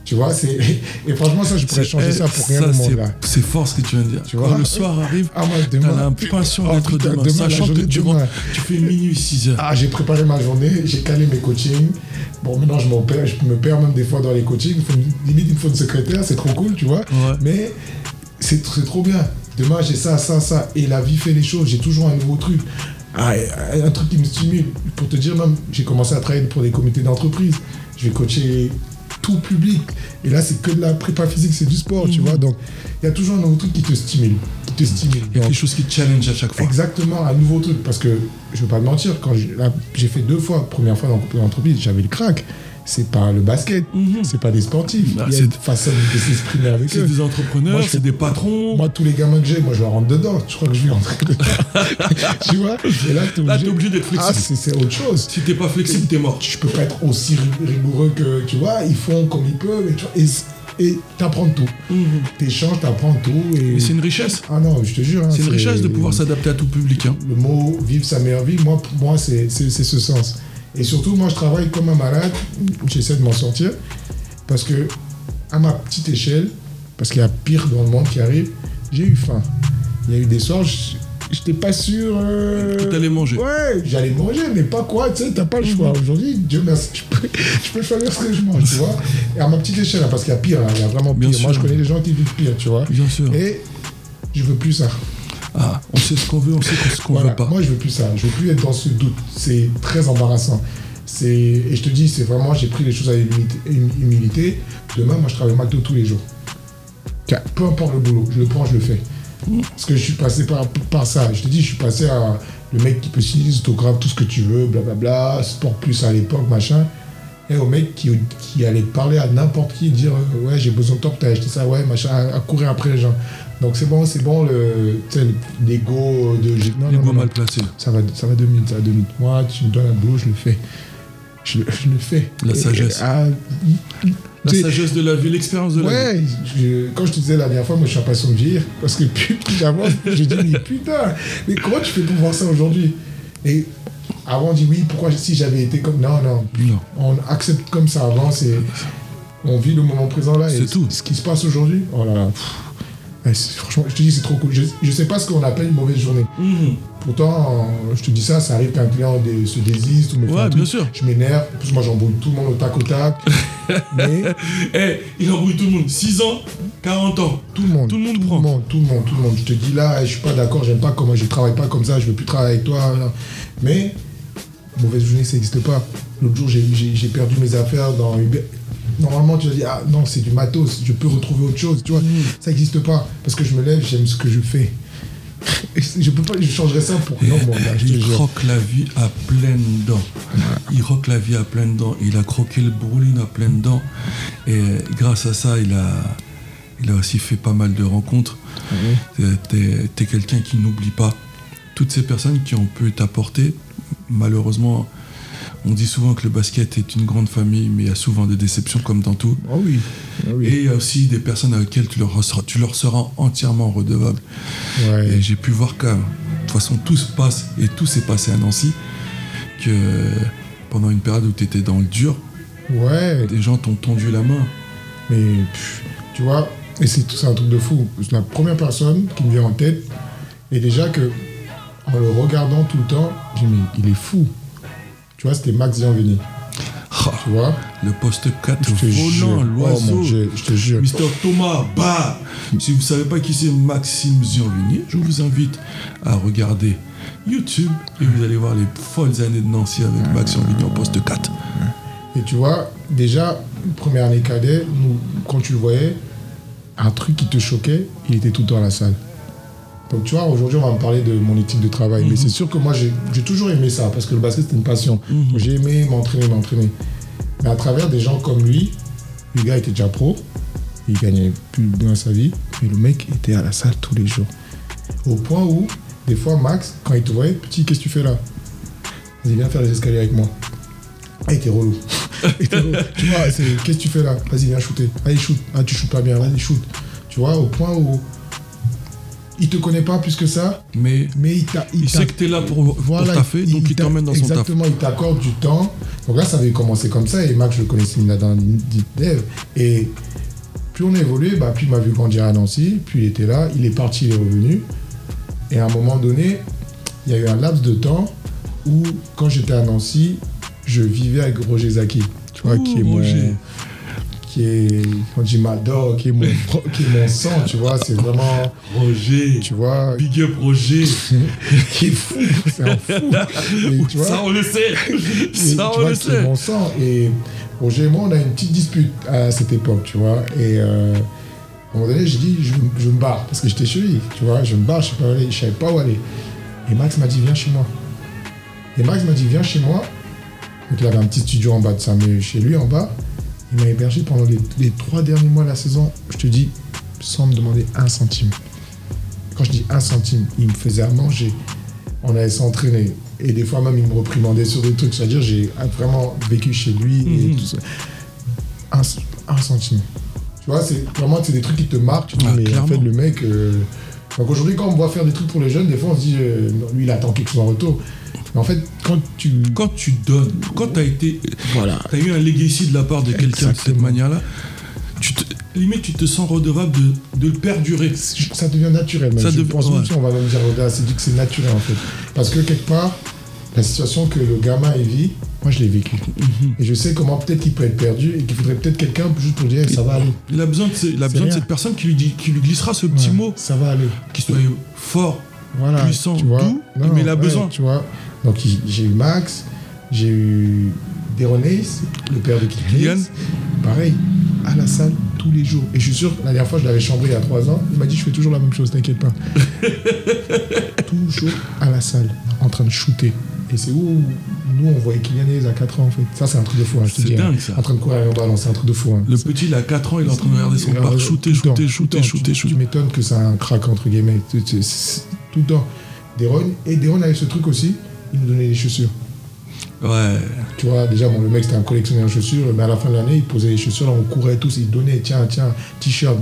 Speaker 3: Tu vois, c'est et franchement ça, je pourrais changer ça pour rien
Speaker 2: ça,
Speaker 3: au
Speaker 2: c'est-
Speaker 3: monde là.
Speaker 2: C'est fort ce que tu viens de dire.
Speaker 3: Tu
Speaker 2: Quand
Speaker 3: vois?
Speaker 2: le soir arrive,
Speaker 3: Ah moi
Speaker 2: t'as
Speaker 3: demain.
Speaker 2: l'impression
Speaker 3: Oh,
Speaker 2: d'être demain,
Speaker 3: demain,
Speaker 2: sachant que tu,
Speaker 3: demain.
Speaker 2: rentres, tu fais minuit 6 heures.
Speaker 3: Ah, j'ai préparé ma journée, j'ai calé mes coachings. Bon, maintenant, je, perds, je me perds même des fois dans les coachings. Il faut une- limite, il me faut une secrétaire, c'est trop cool, tu vois.
Speaker 2: Ouais.
Speaker 3: Mais c'est c'est trop bien. Demain, j'ai ça, ça, ça. Et la vie fait les choses. J'ai toujours un nouveau truc. Ah, un truc qui me stimule. Pour te dire, même, j'ai commencé à travailler pour des comités d'entreprise. Je vais coacher tout public. Et là, c'est que de la prépa physique, c'est du sport, tu
Speaker 2: Mhm.
Speaker 3: vois. Donc, il y a toujours un nouveau truc qui te stimule. Qui te stimule.
Speaker 2: Il y a quelque chose qui te challenge à chaque fois.
Speaker 3: Exactement, un nouveau truc. Parce que je veux pas te mentir, quand j'ai fait deux fois, première fois dans l'entreprise, j'avais le crack. C'est pas le basket,
Speaker 2: Mhm.
Speaker 3: c'est pas des sportifs.
Speaker 2: Ah,
Speaker 3: Il y a
Speaker 2: c'est-
Speaker 3: une façon de s'exprimer avec
Speaker 2: C'est
Speaker 3: eux.
Speaker 2: des entrepreneurs, c'est des patrons.
Speaker 3: Moi, tous les gamins que j'ai, moi, je leur rentre dedans. Je crois que je vais rentrer dedans. tu vois Et là, t'es obligé,
Speaker 2: obligé d'être
Speaker 3: Ah,
Speaker 2: flexible.
Speaker 3: c'est c'est autre chose.
Speaker 2: si t'es pas flexible, t'es mort.
Speaker 3: Je peux pas être aussi ri- rigoureux que, tu vois, ils font comme ils peuvent. Et tu vois, et- et t'apprends tout. T'échanges, t'apprends tout. Et...
Speaker 2: Mais c'est une richesse.
Speaker 3: Ah non, je te jure. hein,
Speaker 2: C'est une richesse de pouvoir s'adapter à tout public. hein.
Speaker 3: le mot vivre sa meilleure vie, moi, pour moi, c'est c'est- c'est ce sens. Et surtout, moi, je travaille comme un malade. J'essaie de m'en sortir. Parce que, à ma petite échelle, parce qu'il y a pire dans le monde qui arrive, j'ai eu faim. Il y a eu des soirs, je j'étais pas sûr. euh,
Speaker 2: Que t'allais manger.
Speaker 3: Ouais, j'allais manger, mais pas quoi, tu sais, t'as pas le choix. Aujourd'hui, Dieu merci, je peux, je peux choisir ce que je mange, tu vois. Et à ma petite échelle, hein, parce qu'il y a pire, hein, il y a vraiment
Speaker 2: Bien
Speaker 3: pire. Moi,
Speaker 2: sûr.
Speaker 3: je connais des gens qui vivent pire, tu vois.
Speaker 2: Bien sûr.
Speaker 3: Et je veux plus ça.
Speaker 2: Ah, on sait ce qu'on veut, on sait ce qu'on
Speaker 3: Voilà,
Speaker 2: veut pas.
Speaker 3: Moi, je veux plus ça. Je veux plus être dans ce doute. C'est très embarrassant. C'est et je te dis, c'est vraiment, j'ai pris les choses avec humilité, hum-. Demain, moi, je travaille au McDo tous les jours. Peu importe le boulot, je le prends, je le fais. Parce que je suis passé par, par ça. Je te dis, je suis passé à le mec qui peut signer autographes, tout ce que tu veux, blablabla, Sport Plus à l'époque, machin. Et au mec qui, qui allait parler à n'importe qui, dire Ouais, j'ai besoin de toi, t'as acheté ça, ouais, machin, à, à courir après les gens. Donc c'est bon, c'est bon, le, l'ego de. non,
Speaker 2: Les
Speaker 3: non,
Speaker 2: mal placés.
Speaker 3: Ça va, ça va deux minutes, ça va deux minutes. Moi, tu me donnes un boulot, je le fais. Je, le- je le fais.
Speaker 2: La
Speaker 3: Et-
Speaker 2: sagesse.
Speaker 3: ah,
Speaker 2: La sagesse de la vie, l'expérience de la vie.
Speaker 3: Ouais, quand je te disais la dernière fois, moi je suis impatient de vieillir. Parce que plus, plus j'avance, je dis, mais putain, mais comment tu fais pour voir ça aujourd'hui? Et avant on dit oui, pourquoi si j'avais été comme. Non, non,
Speaker 2: Non.
Speaker 3: on accepte comme ça avant, c'est. On vit le moment présent là. et
Speaker 2: C'est tout.
Speaker 3: Ce qui se passe aujourd'hui, oh là là. pff, c'est- franchement, je te dis, c'est trop cool. Je, je sais pas ce qu'on appelle une mauvaise journée.
Speaker 2: Mhm.
Speaker 3: Pourtant, je te dis ça, ça arrive qu'un client se désiste ou me fait
Speaker 2: Ouais, bien sûr.
Speaker 3: Je m'énerve. En plus, moi, j'embrouille tout le monde au tac au tac. mais
Speaker 2: Eh, il embrouille tout le monde. 6 ans, 40 ans.
Speaker 3: tout le monde.
Speaker 2: Tout le monde
Speaker 3: tout
Speaker 2: prend.
Speaker 3: Le monde, tout le monde, tout le monde. Je te dis là, je suis pas d'accord, j'aime pas comment je travaille pas comme ça, je veux plus travailler avec toi. là. Mais, mauvaise journée, ça n'existe pas. L'autre jour, j'ai perdu mes affaires dans Uber. Normalement, tu vas dire, ah non, c'est du matos, je peux retrouver autre chose, tu vois. Ça n'existe pas. Parce que je me lève, j'aime ce que je fais. je peux pas, je changerais ça pour non, bon, te
Speaker 2: Il croque la vie à pleines dents. Il croque la vie à pleines dents. Il a croqué le brûling à pleines dents. Et grâce à ça, il a, il a aussi fait pas mal de rencontres. Euh, T'es es quelqu'un qui n'oublie pas toutes ces personnes qui ont pu t'apporter. Malheureusement, on dit souvent que le basket est une grande famille, mais il y a souvent des déceptions comme dans tout.
Speaker 3: Ah oui. Ah oui.
Speaker 2: Et il y a aussi des personnes avec lesquelles tu leur, seras- tu leur seras entièrement redevable.
Speaker 3: Ouais.
Speaker 2: Et j'ai pu voir que, de toute façon, tout se passe, et tout s'est passé à Nancy, que pendant une période où tu étais dans le dur,
Speaker 3: Ouais,
Speaker 2: des gens t'ont tendu la main.
Speaker 3: mais pff, tu vois, et c'est un truc de fou. C'est la première personne qui me vient en tête, et déjà que, en le regardant tout le temps, j'ai dit, mais il est fou. Tu vois, c'était Max Gianveni.
Speaker 2: Ah,
Speaker 3: Tu vois
Speaker 2: le poste 4
Speaker 3: Je te jure.
Speaker 2: volant,
Speaker 3: Oh mon
Speaker 2: l'oiseau.
Speaker 3: Dieu, je te jure.
Speaker 2: Mr. Thomas, bah Si vous ne savez pas qui c'est Maxime Zianvini, je vous invite à regarder YouTube et vous allez voir les folles années de Nancy avec Maxime Zianvini en poste 4.
Speaker 3: Et tu vois, déjà, première année cadet, nous, quand tu le voyais, un truc qui te choquait, il était tout le temps à la salle. Donc tu vois, aujourd'hui, on va me parler de mon éthique de travail. Mais c'est sûr que moi, j'ai toujours aimé ça, parce que le basket, c'était une passion. Donc, J'ai aimé m'entraîner, m'entraîner. Mais à travers des gens comme lui, le gars était déjà pro, il gagnait plus bien sa vie, mais le mec était à la salle tous les jours. Au point où, des fois, Max, quand il te voyait, petit, qu'est-ce que tu fais là? Vas-y, viens faire les escaliers avec moi. Ah, il était relou. Il était relou. tu vois, c'est qu'est-ce que tu fais là? Vas-y, viens shooter. Allez, shoot. Ah, tu shootes pas bien, vas-y, shoot. Tu vois, au point où il te connaît pas plus que ça,
Speaker 2: Mais
Speaker 3: mais il
Speaker 2: il sait que t'es là pour, pour taffer, donc il t'emmène dans son taf.
Speaker 3: Exactement, il t'accorde du temps. Donc là, ça avait commencé comme ça, et Max, je le connaissais dans Dev. Et plus on a évolué, bah, plus il m'a vu grandir à Nancy, puis il était là, il est parti, il est revenu. Et à un moment donné, il y a eu un laps de temps où, quand j'étais à Nancy, je vivais avec Roger Zaki, tu vois,
Speaker 2: Ouh,
Speaker 3: qui est.
Speaker 2: Roger.
Speaker 3: Qui est, quand je dis ma dog, qui est mon, qui est mon sang, tu vois, c'est vraiment,
Speaker 2: Roger,
Speaker 3: tu vois,
Speaker 2: big up Roger.
Speaker 3: qui est fou, c'est un fou. Et tu vois,
Speaker 2: ça, on le sait.
Speaker 3: et
Speaker 2: Ça, on
Speaker 3: vois
Speaker 2: le sait.
Speaker 3: mon sang. Et Roger et moi, on a une petite dispute à cette époque, tu vois. Et euh, à un moment donné, j'ai dit, je, je me barre, parce que j'étais chez lui, tu vois. Je me barre, je je savais pas où aller. Et Max m'a dit, viens chez moi. Et Max m'a dit, viens chez moi. Donc il avait un petit studio en bas de ça, mais chez lui en bas, il m'a hébergé pendant les, les trois derniers mois de la saison, je te dis, sans me demander un centime. Quand je dis un centime, il me faisait à manger. On allait s'entraîner. Et des fois même, il me reprimandait sur des trucs. C'est-à-dire, j'ai vraiment vécu chez lui et
Speaker 2: Mhm.
Speaker 3: tout ça. Un, un centime. Tu vois, c'est vraiment c'est des trucs qui te marquent. Tu te dis,
Speaker 2: Ah,
Speaker 3: mais en fait, le mec. euh, Donc aujourd'hui, quand on me voit faire des trucs pour les jeunes, des fois, on se dit, euh, lui, il attend quelque chose en retour. Mais en fait, quand tu.
Speaker 2: Quand tu donnes, quand tu as été.
Speaker 3: Voilà.
Speaker 2: Tu as eu un legacy de la part de quelqu'un de cette manière-là, tu te, limite tu te sens redevable de, de le perdurer.
Speaker 3: ça devient naturel. Même.
Speaker 2: Ça
Speaker 3: je
Speaker 2: dev-
Speaker 3: pense
Speaker 2: ouais.
Speaker 3: on va même dire au-delà, c'est dit que c'est naturel en fait. Parce que quelque part, la situation que le gamin il vit, moi je l'ai vécu.
Speaker 2: Mhm.
Speaker 3: Et je sais comment peut-être qu'il peut être perdu et qu'il faudrait peut-être quelqu'un juste pour dire ça va aller.
Speaker 2: Il a besoin de, ce- il a
Speaker 3: C'est
Speaker 2: besoin de cette personne qui lui, dit, qui lui glissera ce petit
Speaker 3: Ouais,
Speaker 2: mot,
Speaker 3: Ça va aller.
Speaker 2: qui soit fort.
Speaker 3: Voilà.
Speaker 2: puissant,
Speaker 3: tu vois.
Speaker 2: doux, mais il a besoin.
Speaker 3: Tu vois. Donc j'ai eu Max, j'ai eu Deron Ace, le père de
Speaker 2: Kylian.
Speaker 3: Pareil, à la salle tous les jours. Et je suis sûr, la dernière fois, je l'avais chambré il y a trois ans. Il m'a dit, je fais toujours la même chose, t'inquiète pas. toujours à la salle, en train de shooter. Et c'est où nous, on voyait Kylian Hayes à 4 ans, en fait. Ça, c'est un truc de fou, hein,
Speaker 2: C'est
Speaker 3: hein.
Speaker 2: dingue, ça.
Speaker 3: En train de courir un ballon, c'est un truc de fou. hein.
Speaker 2: Le petit, il a 4 ans, il est en train de regarder son parc, shooter, shooter, shooter,
Speaker 3: temps.
Speaker 2: shooter,
Speaker 3: Tu- Tu
Speaker 2: shooter.
Speaker 3: m'étonnes que c'est un crack, entre guillemets. Tout le temps. Deron, et Deron avait ce truc aussi, il nous donnait des chaussures.
Speaker 2: Ouais.
Speaker 3: Tu vois, déjà, bon, le mec, c'était un collectionneur de chaussures, mais à la fin de l'année, il posait les chaussures, là, on courait tous, il donnait, tiens, tiens, t-shirt.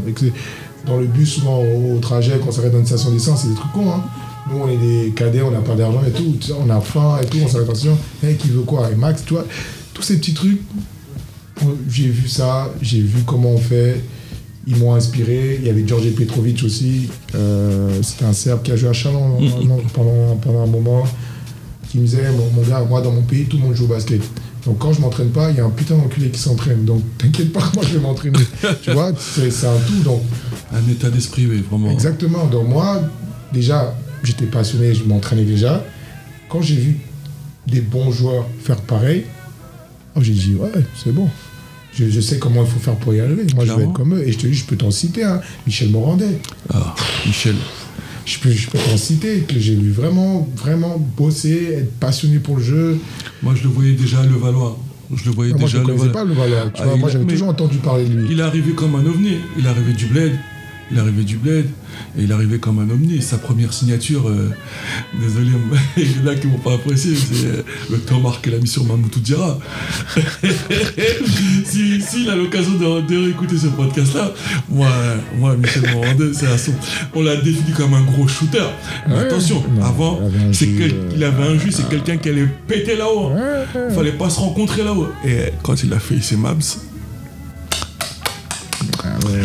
Speaker 3: Dans le bus, souvent, au, trajet, quand on s'arrête dans une station d'essence, c'est des trucs cons, hein. Nous, on est des cadets, on n'a pas d'argent et tout, on a faim et tout, on s'arrête en station, hey, qui veut quoi? Et Max, tu vois, tous ces petits trucs, j'ai vu ça, j'ai vu comment on fait, ils m'ont inspiré. Il y avait Georgi Petrovic aussi, euh, c'était un Serbe qui a joué à Chalon pendant, pendant un moment qui me disait mon, mon gars, moi dans mon pays, tout le monde joue au basket. Donc quand je m'entraîne pas, il y a un putain d'enculé qui s'entraîne. Donc t'inquiète pas, moi je vais m'entraîner. tu vois, c'est c'est un tout. Donc
Speaker 2: Un état d'esprit, oui, vraiment.
Speaker 3: exactement. Donc moi, déjà, j'étais passionné, je m'entraînais déjà. Quand j'ai vu des bons joueurs faire pareil, oh, j'ai dit ouais, c'est bon. Je, je sais comment il faut faire pour y arriver. Moi, je veux
Speaker 2: Clairement.
Speaker 3: être comme eux. Et je te dis, je peux t'en citer. Hein. Michel Morandais.
Speaker 2: Ah, Michel.
Speaker 3: Je peux, je peux t'en citer. Que j'ai vu vraiment, vraiment bosser, être passionné pour le jeu.
Speaker 2: Moi, je le voyais déjà à Levallois. Je le voyais
Speaker 3: Ah, moi, je
Speaker 2: déjà
Speaker 3: ne
Speaker 2: à
Speaker 3: connaissais
Speaker 2: Levallois.
Speaker 3: pas le Valais. Tu
Speaker 2: Ah,
Speaker 3: vois, moi, j'avais toujours entendu parler de lui.
Speaker 2: Il est arrivé comme un ovni. Il est arrivé du bled. Il est arrivé du bled. Et il arrivé comme un ovni. Sa première signature, euh, désolé, il y en a qui m'ont pas apprécié, c'est euh, le temps marqué la mission Mamoutou Diarra. si, s'il a l'occasion de, de réécouter ce podcast-là, moi, moi, Michel Morandé, c'est à son. On l'a défini comme un gros shooter. Mais attention,
Speaker 3: Non,
Speaker 2: avant,
Speaker 3: il avait un
Speaker 2: c'est
Speaker 3: jus,
Speaker 2: quel-
Speaker 3: euh,
Speaker 2: il avait un jus, c'est quelqu'un qui allait péter là-haut.
Speaker 3: Ouais, ouais.
Speaker 2: Fallait pas se rencontrer là-haut. Et quand il a fait ses
Speaker 3: Ah, ouais.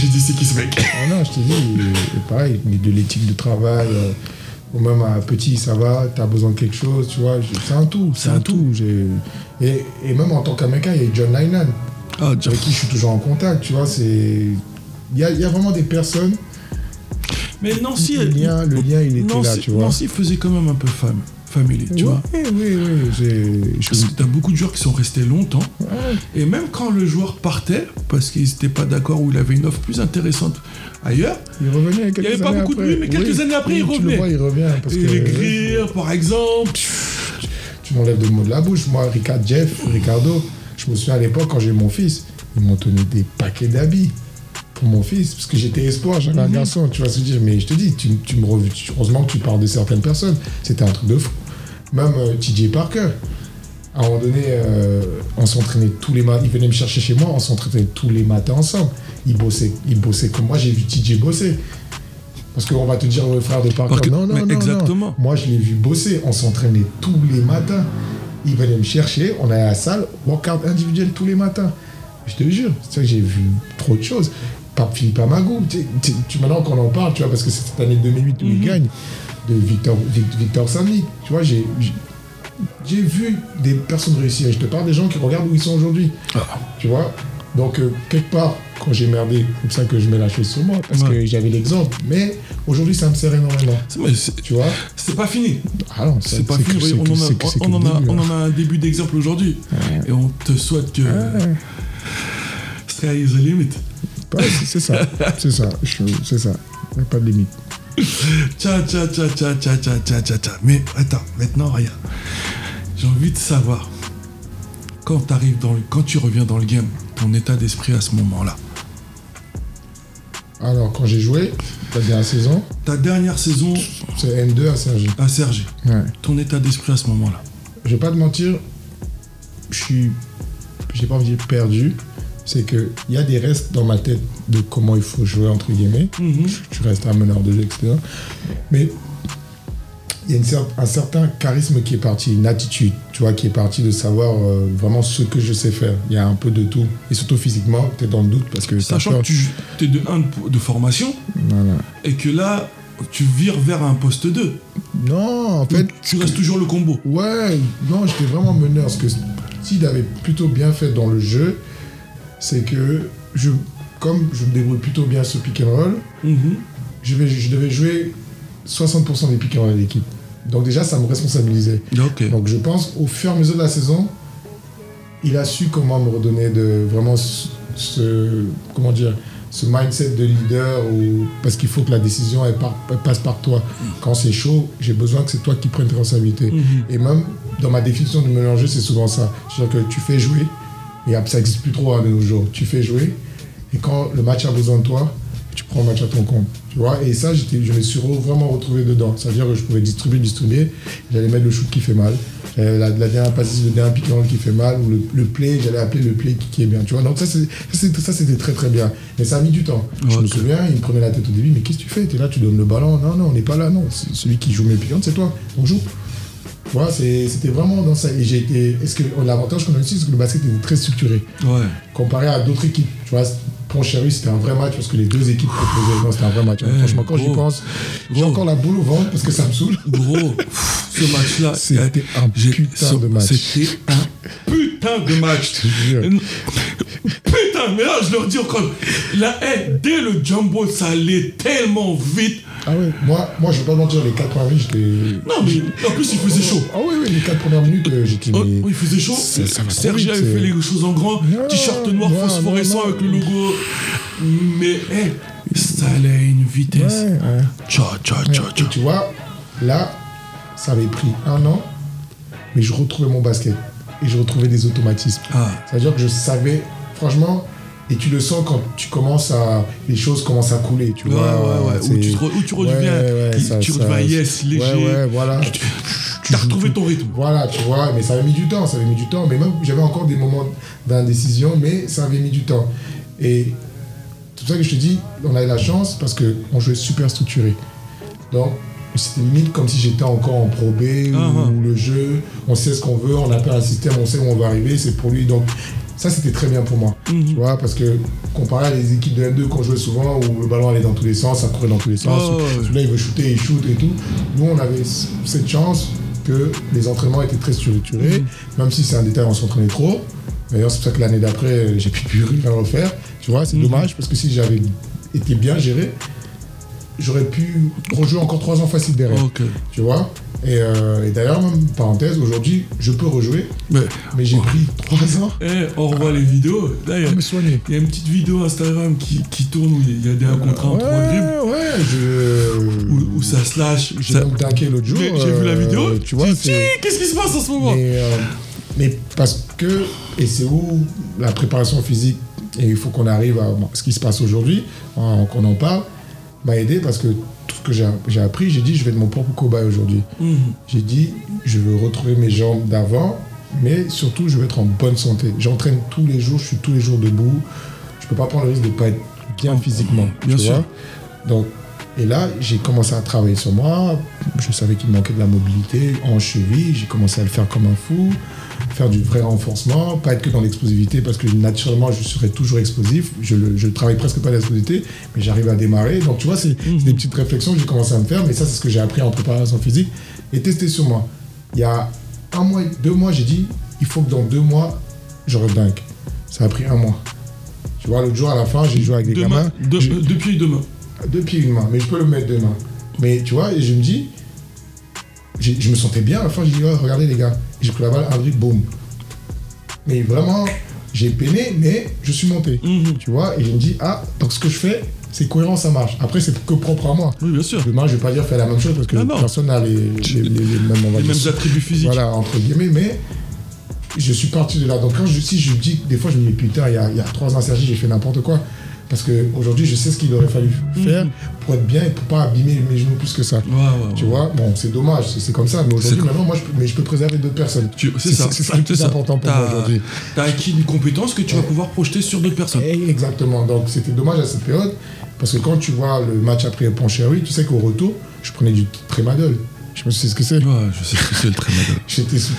Speaker 2: J'ai dit c'est qui ce mec?
Speaker 3: Ah non, je te dis, euh, pareil, mais de l'éthique de travail, euh, ou même à petit, ça va, t'as besoin de quelque chose, tu vois, c'est un tout, c'est un,
Speaker 2: un
Speaker 3: tout. Et, et même en tant qu'Américain, il y a John Lynan,
Speaker 2: Ah,
Speaker 3: avec qui je suis toujours en contact, tu vois, c'est... Il y a, il y a vraiment des personnes,
Speaker 2: Mais Nancy,
Speaker 3: le
Speaker 2: elle-
Speaker 3: lien, le lien il était
Speaker 2: Nancy,
Speaker 3: là, tu vois.
Speaker 2: Nancy faisait quand même un peu femme. Family, tu vois.
Speaker 3: Oui, oui, oui.
Speaker 2: Parce que t'as beaucoup de joueurs qui sont restés longtemps. Et même quand le joueur partait, parce qu'ils n'étaient pas d'accord ou il avait une offre plus intéressante ailleurs,
Speaker 3: Il revenait quelques
Speaker 2: Il y avait pas beaucoup de lui, mais quelques années après, il
Speaker 3: tu le
Speaker 2: revenait.
Speaker 3: vois, il revient. Parce
Speaker 2: et
Speaker 3: que,
Speaker 2: les par exemple.
Speaker 3: tu m'enlèves des mots de la bouche. Moi, Ricard, Jeff, Ricardo, je me souviens à l'époque, quand j'ai eu mon fils, ils m'ont donné des paquets d'habits pour mon fils, parce que j'étais espoir, j'avais un
Speaker 2: Mhm.
Speaker 3: garçon, tu vas se dire, mais je te dis, tu, tu me rev- heureusement que tu parles de certaines personnes, c'était un truc de fou. Même euh, TJ Parker, à un moment donné, euh, on s'entraînait tous les matins, il venait me chercher chez moi, on s'entraînait tous les matins ensemble. Il bossait, il bossait comme moi, j'ai vu TJ bosser. Parce qu'on va te dire, le frère de Parker, non, non,
Speaker 2: mais
Speaker 3: non, non.
Speaker 2: exactement.
Speaker 3: Moi, je l'ai vu bosser. On s'entraînait tous les matins. Il venait me chercher. On allait à la salle, workout individuel tous les matins. Je te jure, c'est ça que j'ai vu trop de choses. Pape Philippe Amagou. Tu, tu- tu- maintenant qu'on en parle, tu vois, parce que c'est cette année 2008 où il gagne, de Victor, Vic- Victor Sandy. Tu vois, j'ai. vu des personnes réussir. Et je te parle des gens qui regardent où ils sont aujourd'hui. Tu vois Donc, euh, quelque part, quand j'ai merdé, c'est comme ça que je mets la chose sur moi, parce
Speaker 2: Ouais.
Speaker 3: que j'avais l'exemple. Mais aujourd'hui, ça me sert énormément. Tu vois?
Speaker 2: C'est pas fini.
Speaker 3: ah non,
Speaker 2: C'est pas fini. on, en a,
Speaker 3: que- que
Speaker 2: on, en a,
Speaker 3: début,
Speaker 2: on
Speaker 3: hein.
Speaker 2: en a un début d'exemple aujourd'hui. Et on te souhaite que
Speaker 3: Ouais.
Speaker 2: sky is the limit.
Speaker 3: Ouais, c'est- ça, c'est ça, c'est ça. Il n'y a pas de limite.
Speaker 2: Tcha, tcha, tcha, tcha, tcha, tcha, tcha, tcha. Mais attends, maintenant, rien. J'ai envie de savoir, quand, dans le, quand tu reviens dans le game, ton état d'esprit à ce moment-là?
Speaker 3: Alors, quand j'ai joué, ta dernière saison
Speaker 2: Ta dernière saison.
Speaker 3: C'est N2 à Sergi.
Speaker 2: À Sergi. Ton état d'esprit à ce moment-là?
Speaker 3: Je vais pas te mentir, je suis. J'ai pas envie de dire perdu, c'est qu'il y a des restes dans ma tête de comment il faut jouer, entre guillemets. Tu restes un meneur de jeu, etc. Mais il y a une cer- un certain charisme qui est parti, une attitude, tu vois, qui est parti de savoir euh, vraiment ce que je sais faire. Il y a un peu de tout. Et surtout physiquement, tu es dans le doute parce que
Speaker 2: Sachant
Speaker 3: peur.
Speaker 2: que tu es de 1 de, formation
Speaker 3: Voilà.
Speaker 2: et que là, tu vires vers un poste 2.
Speaker 3: Non, en fait,
Speaker 2: tu restes toujours le combo.
Speaker 3: ouais, non, j'étais vraiment meneur. Parce que s'il avait plutôt bien fait dans le jeu, c'est que je, comme je me débrouille plutôt bien sur pick and roll,
Speaker 2: Mhm.
Speaker 3: je, vais, je devais jouer 60% des pick and roll à l'équipe. Donc déjà, ça me responsabilisait. Donc je pense au fur et à mesure de la saison, il a su comment me redonner de vraiment ce, ce- comment dire ce mindset de leader ou parce qu'il faut que la décision elle, part- elle passe par toi. Quand c'est chaud, j'ai besoin que c'est toi qui prennes tes responsabilités.
Speaker 2: Mhm.
Speaker 3: Et même dans ma définition de mélanger, c'est souvent ça. C'est-à-dire que tu fais jouer, et ça n'existe plus trop de nos jours. Tu fais jouer, et quand le match a besoin de toi, tu prends le match à ton compte. Tu vois? Et ça, je me suis vraiment retrouvé dedans. C'est-à-dire que je pouvais distribuer, distribuer. J'allais mettre le shoot qui fait mal. J'allais La, la dernière passe, le dernier pick qui fait mal. Ou le, le play, j'allais appeler le play qui, qui est bien. Tu vois? Donc ça, c'était très très bien. Mais ça a mis du temps. Je me souviens, il me prenait la tête au début. Mais qu'est-ce que tu fais? Tu es là, tu donnes le ballon. Non, non, on n'est pas là. Non, celui qui joue mes roll, c'est toi. On joue. C'est- c'était vraiment dans ça. Et j'ai été. Est-ce que l'avantage qu'on a aussi, c'est que le basket était très structuré
Speaker 2: Ouais.
Speaker 3: comparé à d'autres équipes. Tu vois, Pontchéry, c'était un vrai match parce que les deux équipes proposaient. Non, c'était un vrai match. Franchement, quand j'y pense, j'ai encore la boule au ventre parce que ça me saoule.
Speaker 2: Gros, ce match-là.
Speaker 3: C'était un putain de match.
Speaker 2: C'était un putain de match. Putain, mais là, je leur dis encore. La haie, dès le jumbo, ça allait tellement vite.
Speaker 3: Ah ouais, moi, moi je vais pas mentir, les 4 premières minutes, j'étais.
Speaker 2: Non, mais en plus, il faisait chaud.
Speaker 3: Ah oui, oui, les 4 premières minutes, euh, j'étais.
Speaker 2: Oh,
Speaker 3: mais-
Speaker 2: il faisait chaud.
Speaker 3: Ça- ça va trop
Speaker 2: Sergi
Speaker 3: vite,
Speaker 2: avait fait les choses en grand. T-shirt noir
Speaker 3: non,
Speaker 2: phosphorescent
Speaker 3: non, non.
Speaker 2: avec le logo. Mais, eh, ça allait à une vitesse.
Speaker 3: Ouais, ouais.
Speaker 2: Tcha, tcha, tcha,
Speaker 3: Et
Speaker 2: tcha.
Speaker 3: tu vois, là, ça avait pris un an, mais je retrouvais mon basket. Et je retrouvais des automatismes.
Speaker 2: Ah,
Speaker 3: C'est-à-dire que je savais, franchement, et tu le sens quand tu commences à. Les choses commencent à couler, tu
Speaker 2: ouais,
Speaker 3: vois.
Speaker 2: ouais, ouais. Où tu, te re- où tu redeviens.
Speaker 3: Ça-
Speaker 2: tu
Speaker 3: ça-
Speaker 2: redeviens yes, léger.
Speaker 3: Ouais, ouais, voilà.
Speaker 2: Tu as retrouvé ton rythme.
Speaker 3: Voilà, tu vois, mais ça avait mis du temps, ça avait mis du temps. Mais même, j'avais encore des moments d'indécision, mais ça avait mis du temps. Et c'est pour ça que je te dis, on a eu la chance parce qu'on jouait super structuré. Donc, c'était limite comme si j'étais encore en Pro B ou
Speaker 2: Ah,
Speaker 3: le jeu, on sait ce qu'on veut, on appelle un système, on sait où on va arriver, c'est pour lui. Donc, ça, c'était très bien pour moi.
Speaker 2: Mhm.
Speaker 3: Tu vois, parce que comparé à les équipes de N2 qu'on jouait souvent, où le ballon allait dans tous les sens, ça courait dans tous les sens,
Speaker 2: Oh,
Speaker 3: celui-là il veut shooter, il shoot et tout. Nous, on avait cette chance que les entraînements étaient très structurés,
Speaker 2: Mhm.
Speaker 3: même si c'est un détail, on s'entraînait trop. D'ailleurs, c'est pour ça que l'année d'après, j'ai pu plus rien refaire. Tu vois, c'est
Speaker 2: Mhm.
Speaker 3: dommage parce que si j'avais été bien géré, j'aurais pu rejouer encore trois ans facile derrière. Tu vois? Et, euh, et d'ailleurs, même parenthèse, aujourd'hui, je peux rejouer,
Speaker 2: Mais,
Speaker 3: mais j'ai
Speaker 2: Oh.
Speaker 3: pris trois ans
Speaker 2: eh, on revoit les vidéos. Là, il y a-
Speaker 3: à me soigner.
Speaker 2: il y, a une petite vidéo Instagram qui, qui tourne où il y a des 1 contre 1 en 3 dribbles.
Speaker 3: ouais, ouais, je.
Speaker 2: Où, où ça slash.
Speaker 3: J'ai
Speaker 2: ça-
Speaker 3: l'autre jour.
Speaker 2: J'ai vu la
Speaker 3: euh,
Speaker 2: vidéo.
Speaker 3: Tu vois.
Speaker 2: Qu'est-ce qui se passe en ce moment
Speaker 3: Mais, euh, mais parce que, et c'est où la préparation physique, et il faut qu'on arrive à ce qui se passe aujourd'hui, qu'on en parle, m'a aidé parce que ce que j'ai appris, j'ai dit, je vais être mon propre cobaye aujourd'hui.
Speaker 2: Mhm.
Speaker 3: J'ai dit, je veux retrouver mes jambes d'avant, mais surtout, je veux être en bonne santé. J'entraîne tous les jours, je suis tous les jours debout. Je peux pas prendre le risque de ne pas être bien physiquement.
Speaker 2: Bien
Speaker 3: tu
Speaker 2: sûr.
Speaker 3: vois. Donc, et là, j'ai commencé à travailler sur moi. Je savais qu'il me manquait de la mobilité en cheville. J'ai commencé à le faire comme un fou, faire du vrai renforcement, pas être que dans l'explosivité parce que naturellement, je serais toujours explosif. Je, je travaille presque pas l'explosivité, mais j'arrive à démarrer. Donc, tu vois, c'est c'est des petites réflexions que j'ai commencé à me faire, mais ça, c'est ce que j'ai appris en préparation physique et testé sur moi. Il y a un mois, deux mois, j'ai dit, il faut que dans deux mois, je redunk. Ça a pris un mois. Tu vois, l'autre jour, à la fin, j'ai joué avec des gamins.
Speaker 2: deux, euh, deux pieds et deux mains.
Speaker 3: deux pieds et une main, mais je peux le mettre deux mains. Mais tu vois, et je me dis, je me sentais bien à la fin, j'ai dit, oh, regardez les gars, j'ai pris la balle, un dribble, boum. Mais vraiment, j'ai peiné, mais je suis monté.
Speaker 2: Mhm.
Speaker 3: Tu vois, et je me dis, ah, donc ce que je fais, c'est cohérent, ça marche. Après, c'est que propre à moi.
Speaker 2: Oui, bien sûr.
Speaker 3: Demain, je vais pas dire faire la même chose parce que
Speaker 2: Ah
Speaker 3: personne n'a les, mêmes
Speaker 2: attributs physiques.
Speaker 3: voilà, entre guillemets, mais je suis parti de là. Donc quand je, si je dis, des fois je me dis, putain, il y a, il y a trois ans, Sergi, j'ai fait n'importe quoi. Parce qu'aujourd'hui, je sais ce qu'il aurait fallu faire pour être bien et pour pas abîmer mes genoux plus que ça.
Speaker 2: Ouais, ouais,
Speaker 3: Tu
Speaker 2: ouais.
Speaker 3: vois, bon, c'est dommage, c'est comme ça. Mais aujourd'hui, maintenant, moi, je peux, mais je peux préserver d'autres personnes.
Speaker 2: Tu- C'est ça.
Speaker 3: C'est ça le plus
Speaker 2: C'est ça.
Speaker 3: important pour moi aujourd'hui.
Speaker 2: T'as acquis une compétence que tu vas pouvoir projeter sur d'autres personnes.
Speaker 3: Eh, Exactement. Donc c'était dommage à cette période. Parce que quand tu vois le match après Ponchéry, tu sais qu'au retour, je prenais du Trémadol. Je me dit ce que c'est?
Speaker 2: Ouais, je sais ce que c'est le trémadol.
Speaker 3: J'étais sous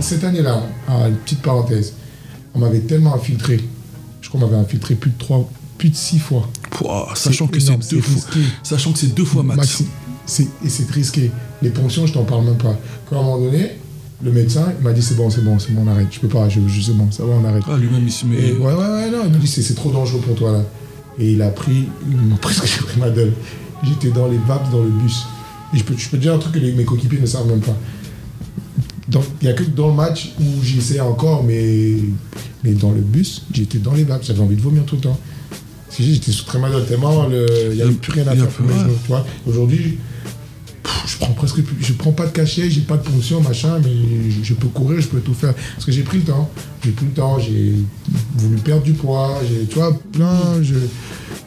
Speaker 3: cette année-là, une petite parenthèse, on m'avait tellement infiltré. Je crois qu'on m'avait infiltré plus de trois, plus de six fois.
Speaker 2: Pouah, Sachant que c'est
Speaker 3: énorme,
Speaker 2: deux fois. Sachant que c'est deux fois max.
Speaker 3: Maxi- c'est- et c'est risqué. Les ponctions, je t'en parle même pas. Quand à un moment donné, le médecin m'a dit c'est bon, c'est bon, c'est bon, on arrête. Je peux pas, je, je- c'est bon, ça va, on arrête.
Speaker 2: Ah, lui-même, il se met.
Speaker 3: Et ouais, ouais, ouais, non, il m'a dit c'est trop dangereux pour toi là. Et il a pris, presque pris ma gueule. J'étais dans les vapes dans le bus. Et je peux, je peux te dire un truc que les- mes coéquipiers ne savent même pas. Il n'y a que dans le match où j'essayais encore, mais, mais dans le bus, j'étais dans les vapes. J'avais envie de vomir tout le temps. Si j'étais sous très mal tellement, le- il n'y avait plus rien à faire pour
Speaker 2: plus-
Speaker 3: mes
Speaker 2: ouais.
Speaker 3: genoux, tu vois. Aujourd'hui, je prends presque plus, je prends pas de cachet, j'ai pas de ponction, machin, mais je, je peux courir, je peux tout faire. Parce que j'ai pris le temps. J'ai pris le temps, j'ai voulu perdre du poids, j'ai, tu vois, plein, je,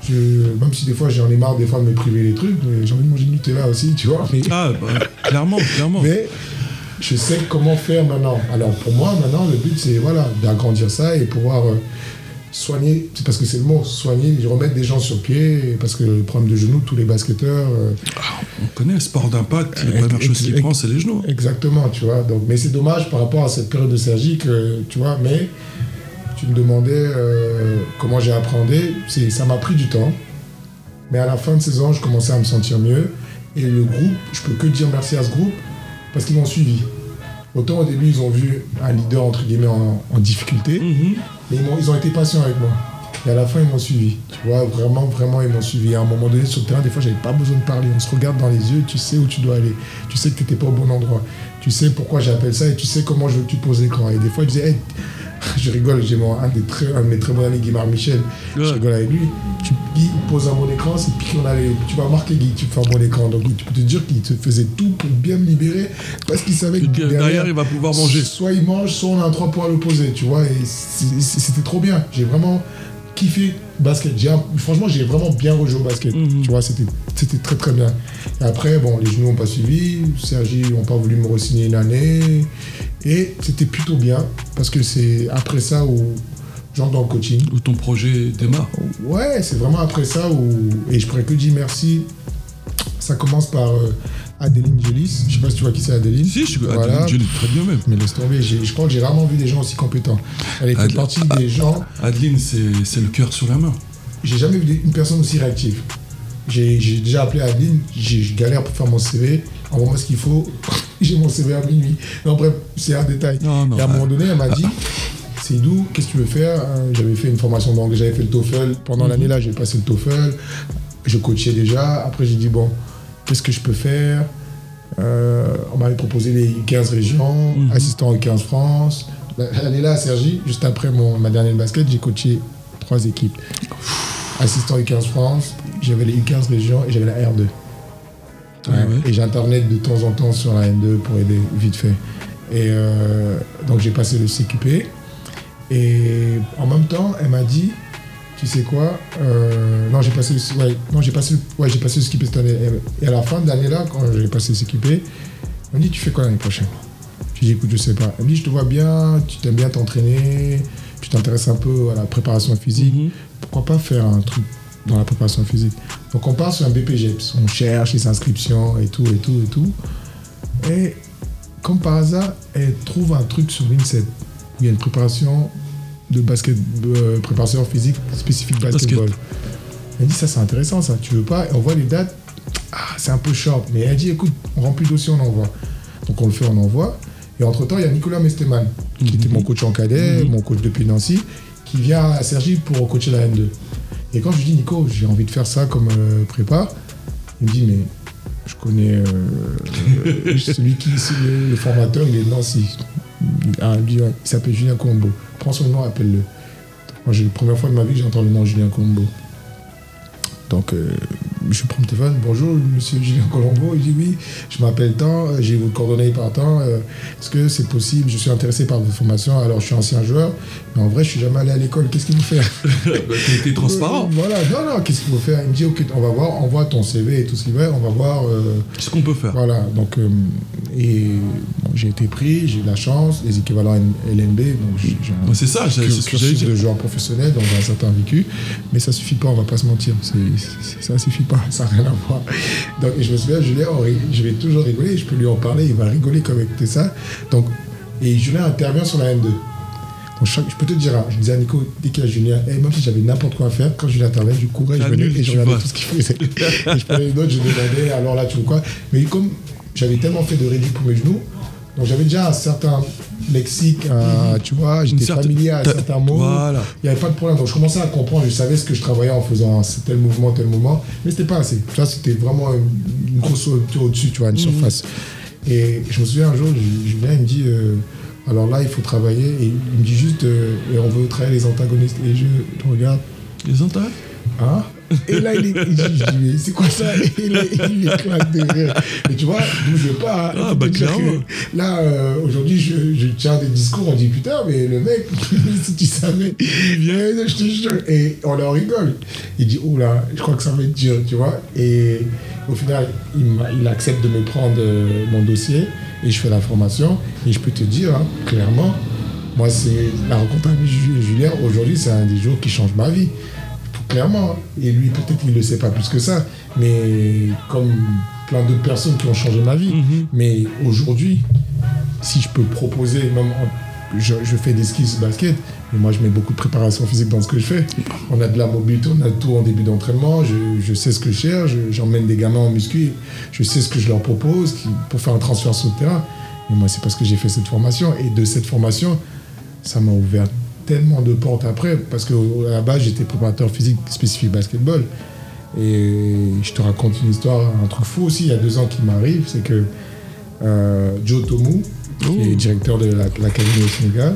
Speaker 3: je, même si des fois j'en ai marre des fois de me priver les trucs, mais j'ai envie de manger du Nutella aussi, tu vois. Mais,
Speaker 2: Ah, bah, clairement, clairement.
Speaker 3: mais je sais comment faire maintenant. Alors pour moi, maintenant, le but c'est voilà, d'agrandir ça et pouvoir euh, soigner, c'est parce que c'est le mot, soigner, remettre des gens sur pied, parce que le problème de genoux, tous les basketteurs, euh,
Speaker 2: On connaît le sport d'impact. La première chose prend, c'est les genoux.
Speaker 3: Exactement, tu vois. Donc, mais c'est dommage par rapport à cette période de Sergi que, tu vois, mais tu me demandais euh, comment j'ai appréhendé. Ça m'a pris du temps. Mais à la fin de saison, je commençais à me sentir mieux. Et le groupe, je peux que dire merci à ce groupe parce qu'ils m'ont suivi. Autant au début, ils ont vu un leader, entre guillemets, en, en difficulté.
Speaker 2: Mhm.
Speaker 3: Mais ils, ils ont été patients avec moi. Et à la fin, ils m'ont suivi. Tu vois, vraiment, vraiment, ils m'ont suivi. À un moment donné, sur le terrain, des fois, j'avais pas besoin de parler. On se regarde dans les yeux, tu sais où tu dois aller. Tu sais que tu n'étais pas au bon endroit. Tu sais pourquoi j'appelle ça et tu sais comment je veux que tu poses l'écran. Et des fois, disais, Hey, je rigole, j'ai mon, un, des très, un de mes très bons amis, Guimard Michel. Je rigole avec lui. Tu, Guy pose un bon écran, c'est puis qu'on allait. Tu vas marquer Guy, tu fais un bon écran. Donc, tu peux te dire qu'il te faisait tout pour bien me libérer parce qu'il savait que
Speaker 2: Que derrière, il va pouvoir manger.
Speaker 3: Soit il mange, soit on a un 3 points à l'opposé, tu vois. Et c'était trop bien. J'ai vraiment kiffé basket. Un- franchement, j'ai vraiment bien rejoué au basket.
Speaker 2: Mhm.
Speaker 3: Tu vois, c'était c'était très très bien. Et après, bon, les genoux n'ont pas suivi. Sergi n'ont pas voulu me re-signer une année. Et c'était plutôt bien parce que c'est après ça où j'entre dans le coaching.
Speaker 2: Où ton projet démarre.
Speaker 3: Ouais, c'est vraiment après ça où. Et je pourrais que dire merci. Ça commence par euh, Adeline Gélis. Je sais pas si tu vois qui c'est Adeline.
Speaker 2: Si, je
Speaker 3: Voilà.
Speaker 2: Adeline, l'ai très bien même.
Speaker 3: Mais laisse tomber, je crois que j'ai rarement vu des gens aussi compétents. Elle était
Speaker 2: Adel-
Speaker 3: partie des gens.
Speaker 2: Adeline, c'est le cœur sur la main.
Speaker 3: J'ai jamais vu une personne aussi réactive. J'ai déjà appelé Adeline, j'ai je galère pour faire mon CV. Envoie-moi ce qu'il faut. J'ai mon CV à minuit. Non, bref, c'est un détail.
Speaker 2: Non, non.
Speaker 3: Et à un moment donné, elle m'a dit Seydou, qu'est-ce que tu veux faire Euh, J'avais fait une formation d'anglais, j'avais fait le TOEFL. Pendant
Speaker 2: Mhm.
Speaker 3: l'année là, j'ai passé le TOEFL. Je coachais déjà. Après, j'ai dit bon, qu'est-ce que je peux faire? Euh, on m'avait proposé les 15 régions, assistant aux 15 France. L'année là, à Sergi, juste après mon, ma dernière basket, j'ai coaché trois équipes. Assistant U15 France, j'avais les U15 régions et j'avais la R2.
Speaker 2: Ouais.
Speaker 3: Et j'intervenais de temps en temps sur la N2 pour aider vite fait. Et euh, donc j'ai passé le CQP. Et en même temps, elle m'a dit, tu sais quoi euh, Non, j'ai passé, le- ouais, non, j'ai passé, ouais, j'ai passé le CQP cette année. Et à la fin de l'année là, quand j'ai passé le CQP, elle m'a dit, tu fais quoi l'année prochaine? J'ai dit, écoute, je sais pas. Elle me dit, je te vois bien, tu t'aimes bien t'entraîner, tu t'intéresses un peu à la préparation physique.
Speaker 2: Mhm.
Speaker 3: Pourquoi pas faire un truc dans la préparation physique Donc on part sur un BPGEPS, on cherche les inscriptions et tout, et tout, et tout. Et comme par hasard, elle trouve un truc sur l'INSEP où il y a une préparation de basket, euh, préparation physique spécifique basketball. Elle dit ça c'est intéressant ça, tu veux pas? Et on voit les dates, ah, c'est un peu short, mais elle dit écoute, on remplit le dossier, on envoie. Donc on le fait, on envoie. Et entre temps, il y a Nicolas Mesteman, qui était mon coach en cadet, mon coach depuis Nancy, qui vient à Sergi pour coacher la N2. Et quand je lui dis Nico, j'ai envie de faire ça comme euh, prépa, il me dit mais je connais euh, euh, celui qui c'est le, formateur, il est de Nancy. Ah, il s'appelle Julien Colombo. Prends son nom, appelle-le. Moi, j'ai la première fois de ma vie que j'entends le nom Julien Colombo. Donc, euh, je prends le téléphone. Bonjour, monsieur Julien Colombo. Il dit oui, je m'appelle tant, j'ai vos coordonnées par temps. euh, Est-ce que c'est possible? Je suis intéressé par votre formation. Alors, je suis ancien joueur, mais en vrai, je suis jamais allé à l'école. Qu'est-ce qu'il faut faire?
Speaker 2: Bah, été transparent.
Speaker 3: Voilà, non, non, qu'est-ce qu'il faut faire? Il me dit, ok, on va voir, envoie ton CV et tout ce qu'il veut, on va voir. euh,
Speaker 2: Qu'est-ce qu'on peut faire
Speaker 3: voilà, donc, euh, et bon, j'ai été pris, j'ai eu la chance, les équivalents LNB, donc j'ai j'ai un
Speaker 2: Ouais, C'est ça, c'est ce que dire.
Speaker 3: de joueur professionnel, donc j'ai un certain vécu, mais ça suffit pas, on va pas se mentir, c'est, c'est- ça suffit pas, ça n'a rien à voir. Donc, je me souviens, Julien, ri- je vais toujours rigoler, je peux lui en parler, il va rigoler comme ça. Donc, et Julien intervient sur la N2. Donc, je peux te dire, hein, je disais à Nico, dès qu'il y a Julien, et même si j'avais n'importe quoi à faire, quand Julien intervenait, je courais, je venais et je regardais tout ce qu'il faisait. et je prenais les notes, je demandais, alors là, tu veux quoi Mais comme j'avais tellement fait de réduit pour mes genoux, donc j'avais déjà un certain lexique, un- tu vois, j'étais familier à certains mots.
Speaker 2: voilà.
Speaker 3: Il n'y avait pas de problème. Donc je commençais à comprendre, je savais ce que je travaillais en faisant tel mouvement, tel mouvement, mais c'était pas assez. Ça, c'était vraiment une, grosse hauteur au-dessus, tu vois, une surface. Et je me souviens un jour, Ju- Julien, il me dit, euh, alors là, il faut travailler, et il me dit juste, euh, et on veut travailler les antagonistes. Et je, regarde,
Speaker 2: Les intérêts
Speaker 3: Hein? Et là, il, est, je dis, c'est quoi ça? Il, est- il de rire. Et tu vois, d'où je pars.
Speaker 2: Ah, bah, clairement.
Speaker 3: Là, euh, aujourd'hui, je, je tiens des discours, on dit, putain, mais le mec, si tu savais, il vient, je te jure. Et on en rigole. Il dit, oh là, je crois que ça va être dur, tu vois. Et au final, il, accepte de me prendre euh, mon dossier et je fais la formation. Et je peux te dire, hein, clairement, moi, c'est la rencontre avec Ju- Julien, aujourd'hui, c'est un des jours qui change ma vie clairement. Et lui, peut-être qu'il ne le sait pas plus que ça, mais comme plein d'autres personnes qui ont changé ma vie.
Speaker 2: Mhm.
Speaker 3: Mais aujourd'hui, si je peux proposer, même en- je, je fais des skills basket, mais moi je mets beaucoup de préparation physique dans ce que je fais. On a de la mobilité, on a tout en début d'entraînement, je, je sais ce que je cherche, je- j'emmène des gamins en muscu, je sais ce que je leur propose pour faire un transfert sur le terrain. Et moi, c'est parce que j'ai fait cette formation. Et de cette formation, ça m'a ouvert tellement de portes après, parce qu'à la base, j'étais préparateur physique spécifique basketball. Et je te raconte une histoire, un truc fou aussi, il y a deux ans qui m'arrive, c'est que euh, Joe Tomu, qui est directeur de la- l'académie au Sénégal,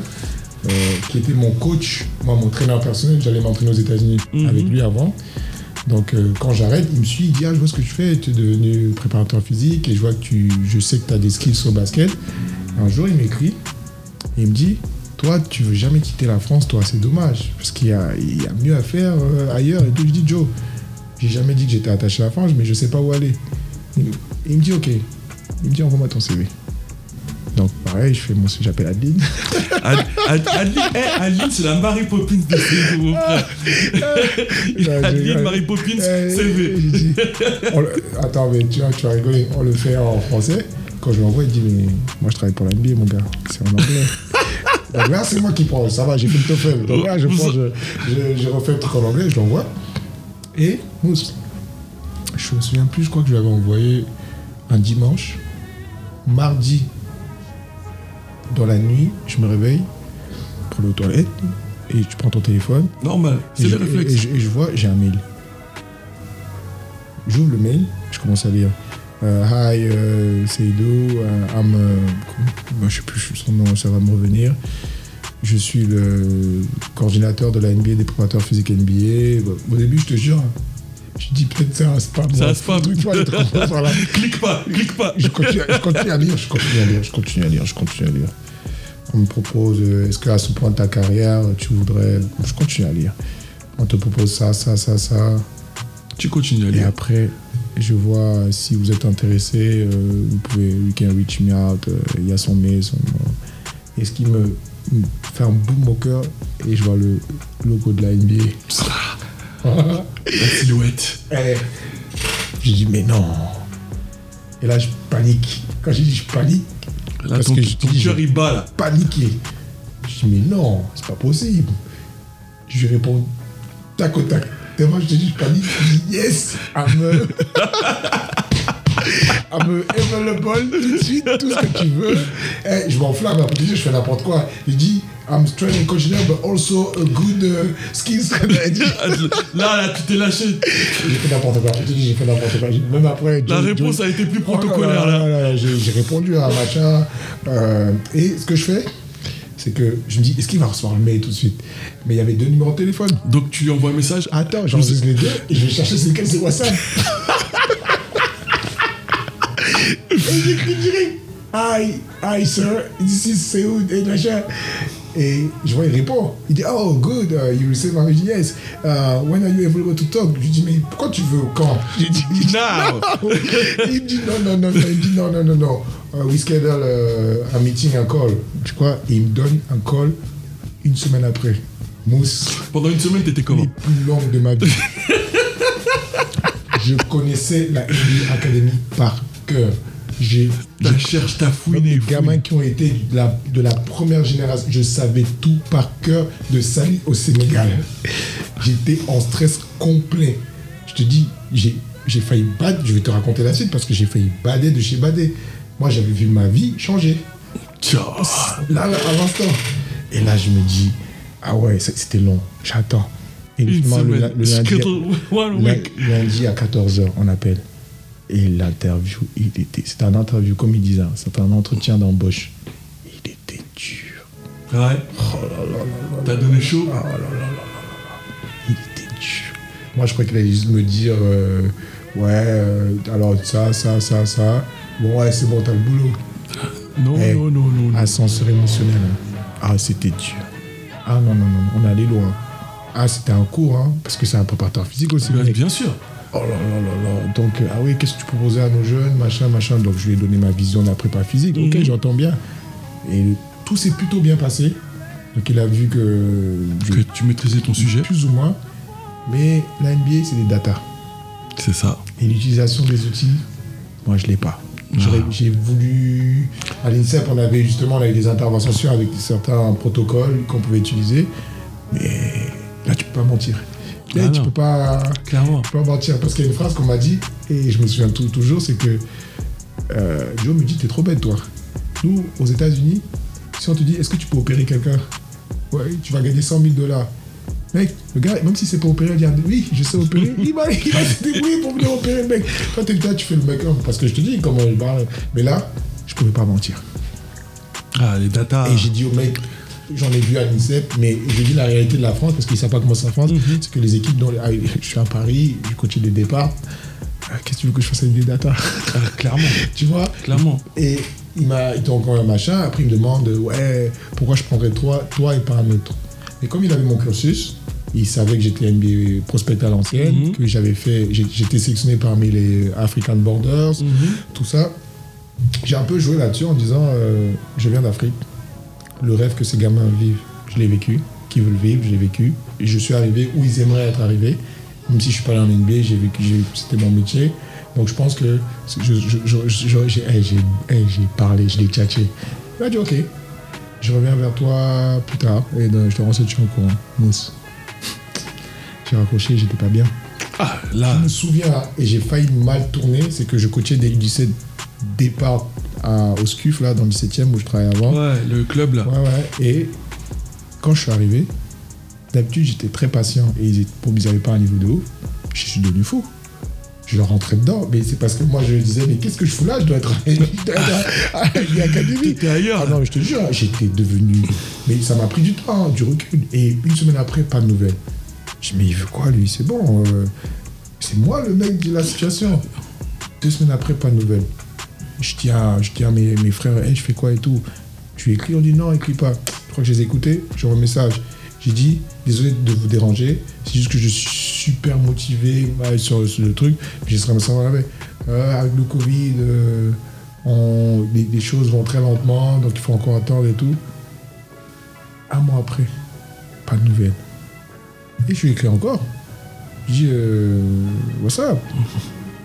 Speaker 3: euh, qui était mon coach, moi mon traîneur personnel, j'allais m'entraîner aux États-Unis
Speaker 2: Mhm.
Speaker 3: avec lui avant. Donc euh, quand j'arrête, il me suit, il dit ah, je vois ce que tu fais, tu es devenu préparateur physique et je vois que tu, je sais que tu as des skills au basket. Un jour, il m'écrit et il me dit toi, tu veux jamais quitter la France, toi, c'est dommage, parce qu'il y a, il y a mieux à faire euh, ailleurs. Et tout, je dis Joe, j'ai jamais dit que j'étais attaché à la France, mais je sais pas où aller. Il, il me dit ok, il me dit envoie-moi ton CV. Donc pareil, je fais mon, j'appelle Adeline.
Speaker 2: Ad- Ad- Adeline, eh, Adeline, c'est la Mary Poppins de mon frère.
Speaker 3: Ouais,
Speaker 2: Adeline. Mary Poppins,
Speaker 3: Euh,
Speaker 2: CV.
Speaker 3: dit, le- attends, mais tu vois, tu vas rigoler. On le fait en français. Quand je l'envoie, il dit Mais moi, je travaille pour la NBA, mon gars. C'est en anglais. Donc là, c'est moi qui prends. Ça va, j'ai fait le TOEFL. Donc là, je, prends, je, je, je refais le truc en anglais, je l'envoie. Et, mousse, je me souviens plus, je crois que je lui avais envoyé un dimanche. Mardi, dans la nuit, je me réveille pour aller aux toilettes. Et tu prends ton téléphone.
Speaker 2: Normal, c'est le réflexe.
Speaker 3: et je vois, j'ai un mail. J'ouvre le mail, je commence à lire. Euh, hi, euh, euh, I'm, euh, je sais plus son nom, ça va me revenir. Je suis le coordinateur de la NBA, des préparateurs physiques NBA. Au début, je te jure, je dis peut-être c'est un spam.
Speaker 2: C'est un spam.
Speaker 3: ça.
Speaker 2: Clique pas, clique pas.
Speaker 3: Je continue, je continue à lire, je continue à lire, je continue à lire, je continue à lire. On me propose, est-ce qu'à ce point de ta carrière, tu voudrais... Je continue à lire. On te propose ça, ça, ça, ça.
Speaker 2: Tu continues à
Speaker 3: Et
Speaker 2: lire.
Speaker 3: après, je vois euh, si vous êtes intéressé, euh, vous pouvez, you can reach me out. euh, Il y a son mail, son nom. Et ce qui me, me fait un boom au cœur, et je vois le logo de la NBA.
Speaker 2: La silhouette.
Speaker 3: Eh, J'ai dit, mais non. Et là, je panique. Quand j'ai dit je panique,
Speaker 2: Là,
Speaker 3: Parce
Speaker 2: ton,
Speaker 3: que je
Speaker 2: ton
Speaker 3: dis,
Speaker 2: cœur,
Speaker 3: je-
Speaker 2: il bat, là.
Speaker 3: paniqué. Je dis, mais non, c'est pas possible. Je lui réponds tac au tac. Tellement je te dis, je panique. Je dis, yes, I'm, uh, I'm available tout de suite, tout ce que tu veux. Eh, je m'enflamme, après je fais n'importe quoi. Je dis, I'm strength and conditioner, but also a good uh, skills. Dit,
Speaker 2: Là, là, tu t'es lâché.
Speaker 3: J'ai fait n'importe quoi. Je dis, j'ai fait n'importe quoi. Même après.
Speaker 2: La
Speaker 3: Joe-
Speaker 2: réponse
Speaker 3: Joe-
Speaker 2: a été plus
Speaker 3: Oh là
Speaker 2: protocolaire,
Speaker 3: là j'ai répondu à un machin. euh, et ce que je fais, c'est que je me dis, est-ce qu'il va recevoir le mail tout de suite? Mais il y avait deux numéros de téléphone.
Speaker 2: Donc, tu lui envoies un message?
Speaker 3: Attends, j'enregistre les deux et je vais chercher c'est lequel c'est WhatsApp. et j'écris direct. Hi, hi sir, this is Seoud et machin. Et je vois, il répond. Il dit, oh, good, uh, you receive my message. Yes. Uh, when are you available to talk? Je lui dis, mais pourquoi tu veux quand? J'ai dit,
Speaker 2: Now.
Speaker 3: il dit non, non, non, non, il dit non, non, non, non. Uh, we schedule uh, un meeting, un call. Tu crois? Et il me donne un call une semaine après. Mousse,
Speaker 2: Pendant une semaine, t'étais comment?
Speaker 3: Les plus longues de ma vie. je connaissais la Academy par cœur. J'ai même
Speaker 2: fouiné.
Speaker 3: les
Speaker 2: fouiné.
Speaker 3: gamins qui ont été de la, de la première génération, je savais tout par cœur de Sali au Sénégal. J'étais en stress complet. Je te dis, j'ai failli bader, je vais te raconter la suite parce que j'ai failli bader de chez bader. Moi, j'avais vu ma vie changer.
Speaker 2: Tiens.
Speaker 3: Là, à l'instant. Et là, je me dis, ah ouais, c'était long. J'attends. Et justement, le, le lundi,
Speaker 2: week.
Speaker 3: Lundi à 14h, on appelle. Et l'interview, il était. C'était un interview, comme il disait, hein, c'était un entretien d'embauche. Il était dur.
Speaker 2: Ouais. T'as donné chaud
Speaker 3: Ah là là là là là là. Il était dur. Moi, je croyais qu'il allait juste me dire euh, Ouais, euh, alors ça, ça, ça, ça. Bon, ouais, c'est bon, t'as le boulot.
Speaker 2: Non,
Speaker 3: Eh,
Speaker 2: non, non, non.
Speaker 3: Ascenseur émotionnel. hein. Ah, c'était dur. Ah non, non, non, on allé loin. Ah, c'était un cours, hein, parce que c'est un préparateur physique aussi.
Speaker 2: Bien sûr.
Speaker 3: Oh là là là là. Donc, euh, ah oui, qu'est-ce que tu proposais à nos jeunes, machin, machin. Donc, je lui ai donné ma vision de la prépa physique. Ok,
Speaker 2: Mhm.
Speaker 3: j'entends bien. Et tout s'est plutôt bien passé. Donc, il a vu que, je-
Speaker 2: Que tu maîtrisais ton sujet.
Speaker 3: plus ou moins. Mais la NBA, c'est des data.
Speaker 2: C'est ça.
Speaker 3: Et l'utilisation des outils, moi, je l'ai pas.
Speaker 2: Ah.
Speaker 3: J'ai voulu. À l'INSEP, on avait justement on avait des interventions avec certains protocoles qu'on pouvait utiliser. Mais là, tu peux pas mentir.
Speaker 2: Ah
Speaker 3: tu peux pas.
Speaker 2: Clairement.
Speaker 3: Je peux pas mentir parce qu'il y a une phrase qu'on m'a dit et je me souviens tout- toujours, c'est que euh, Joe me dit t'es trop bête toi. Nous aux États-Unis, si on te dit est-ce que tu peux opérer quelqu'un, ouais, tu vas gagner 100 000 dollars. Mec, le gars, même si c'est pas opérer, il dit oui, je sais opérer. il va, il va se débrouiller pour venir opérer le mec. Toi, t'es là, tu fais le mec, hein, parce que je te dis comment il parle. Mais là, je pouvais pas mentir.
Speaker 2: Ah, les data.
Speaker 3: Et j'ai dit au mec, j'en ai vu à l'INSEP, mais j'ai dit la réalité de la France, parce qu'ils ne savent pas comment c'est la France, c'est que les équipes, dont, ah, je suis à Paris, je coachais des départs. Ah, Qu'est-ce que tu veux que je fasse avec des data
Speaker 2: Ah, clairement.
Speaker 3: Tu vois?
Speaker 2: Clairement.
Speaker 3: Et il m'a encore un machin, après il me demande, ouais, pourquoi je prendrais toi, toi et pas un autre? Mais comme il avait mon cursus, il savait que j'étais NBA prospect à l'ancienne,
Speaker 2: Mhm.
Speaker 3: que j'avais fait, j'étais sélectionné parmi les African Borders,
Speaker 2: Mhm.
Speaker 3: tout ça. J'ai un peu joué là-dessus en disant euh, je viens d'Afrique. Le rêve que ces gamins vivent, je l'ai vécu. Qui veulent vivre, je l'ai vécu. Et je suis arrivé où ils aimeraient être arrivés. Même si je suis pas allé en NBA, j'ai vécu, c'était mon métier. Donc je pense que je- je- je- je- je- j'ai hey, j'ai- hey, j'ai parlé, je l'ai tchatché. Il m'a dit ok, je reviens vers toi plus tard. Et donc, je te renseigne le courant. Mousse. J'ai raccroché, j'étais pas bien.
Speaker 2: Ah, là.
Speaker 3: Je me souviens, et j'ai failli mal tourner, c'est que je coachais des U17 départ à, au SCUF, là, dans le 17e où je travaillais avant.
Speaker 2: Ouais, le club, là.
Speaker 3: Ouais, ouais. Et quand je suis arrivé, d'habitude, j'étais très patient et ils n'avaient pas un niveau de ouf. Je suis devenu fou. Je leur rentrais dedans, mais c'est parce que moi je disais, mais qu'est-ce que je fous là? Je dois être à l'académie.
Speaker 2: Ailleurs.
Speaker 3: Ah non, mais je te jure, j'étais devenu. Mais ça m'a pris du temps, du recul. Et une semaine après, pas de nouvelles. Je dis, mais il veut quoi lui? C'est bon. euh, c'est moi le mec de la situation. Deux semaines après, pas de nouvelles. Je dis à, je mes, frères, Hey, je fais quoi et tout Tu écris On dit non, écris pas. Je crois que je les ai écoutés. J'ai un message. J'ai dit, désolé de vous déranger. C'est juste que je suis super motivé sur, le truc. J'ai serai ça avec. Euh, avec le Covid, euh, on- les, les choses vont très lentement, donc il faut encore attendre et tout. Un mois après, pas de nouvelles. Et je lui écris encore. Je dis, euh, what's up?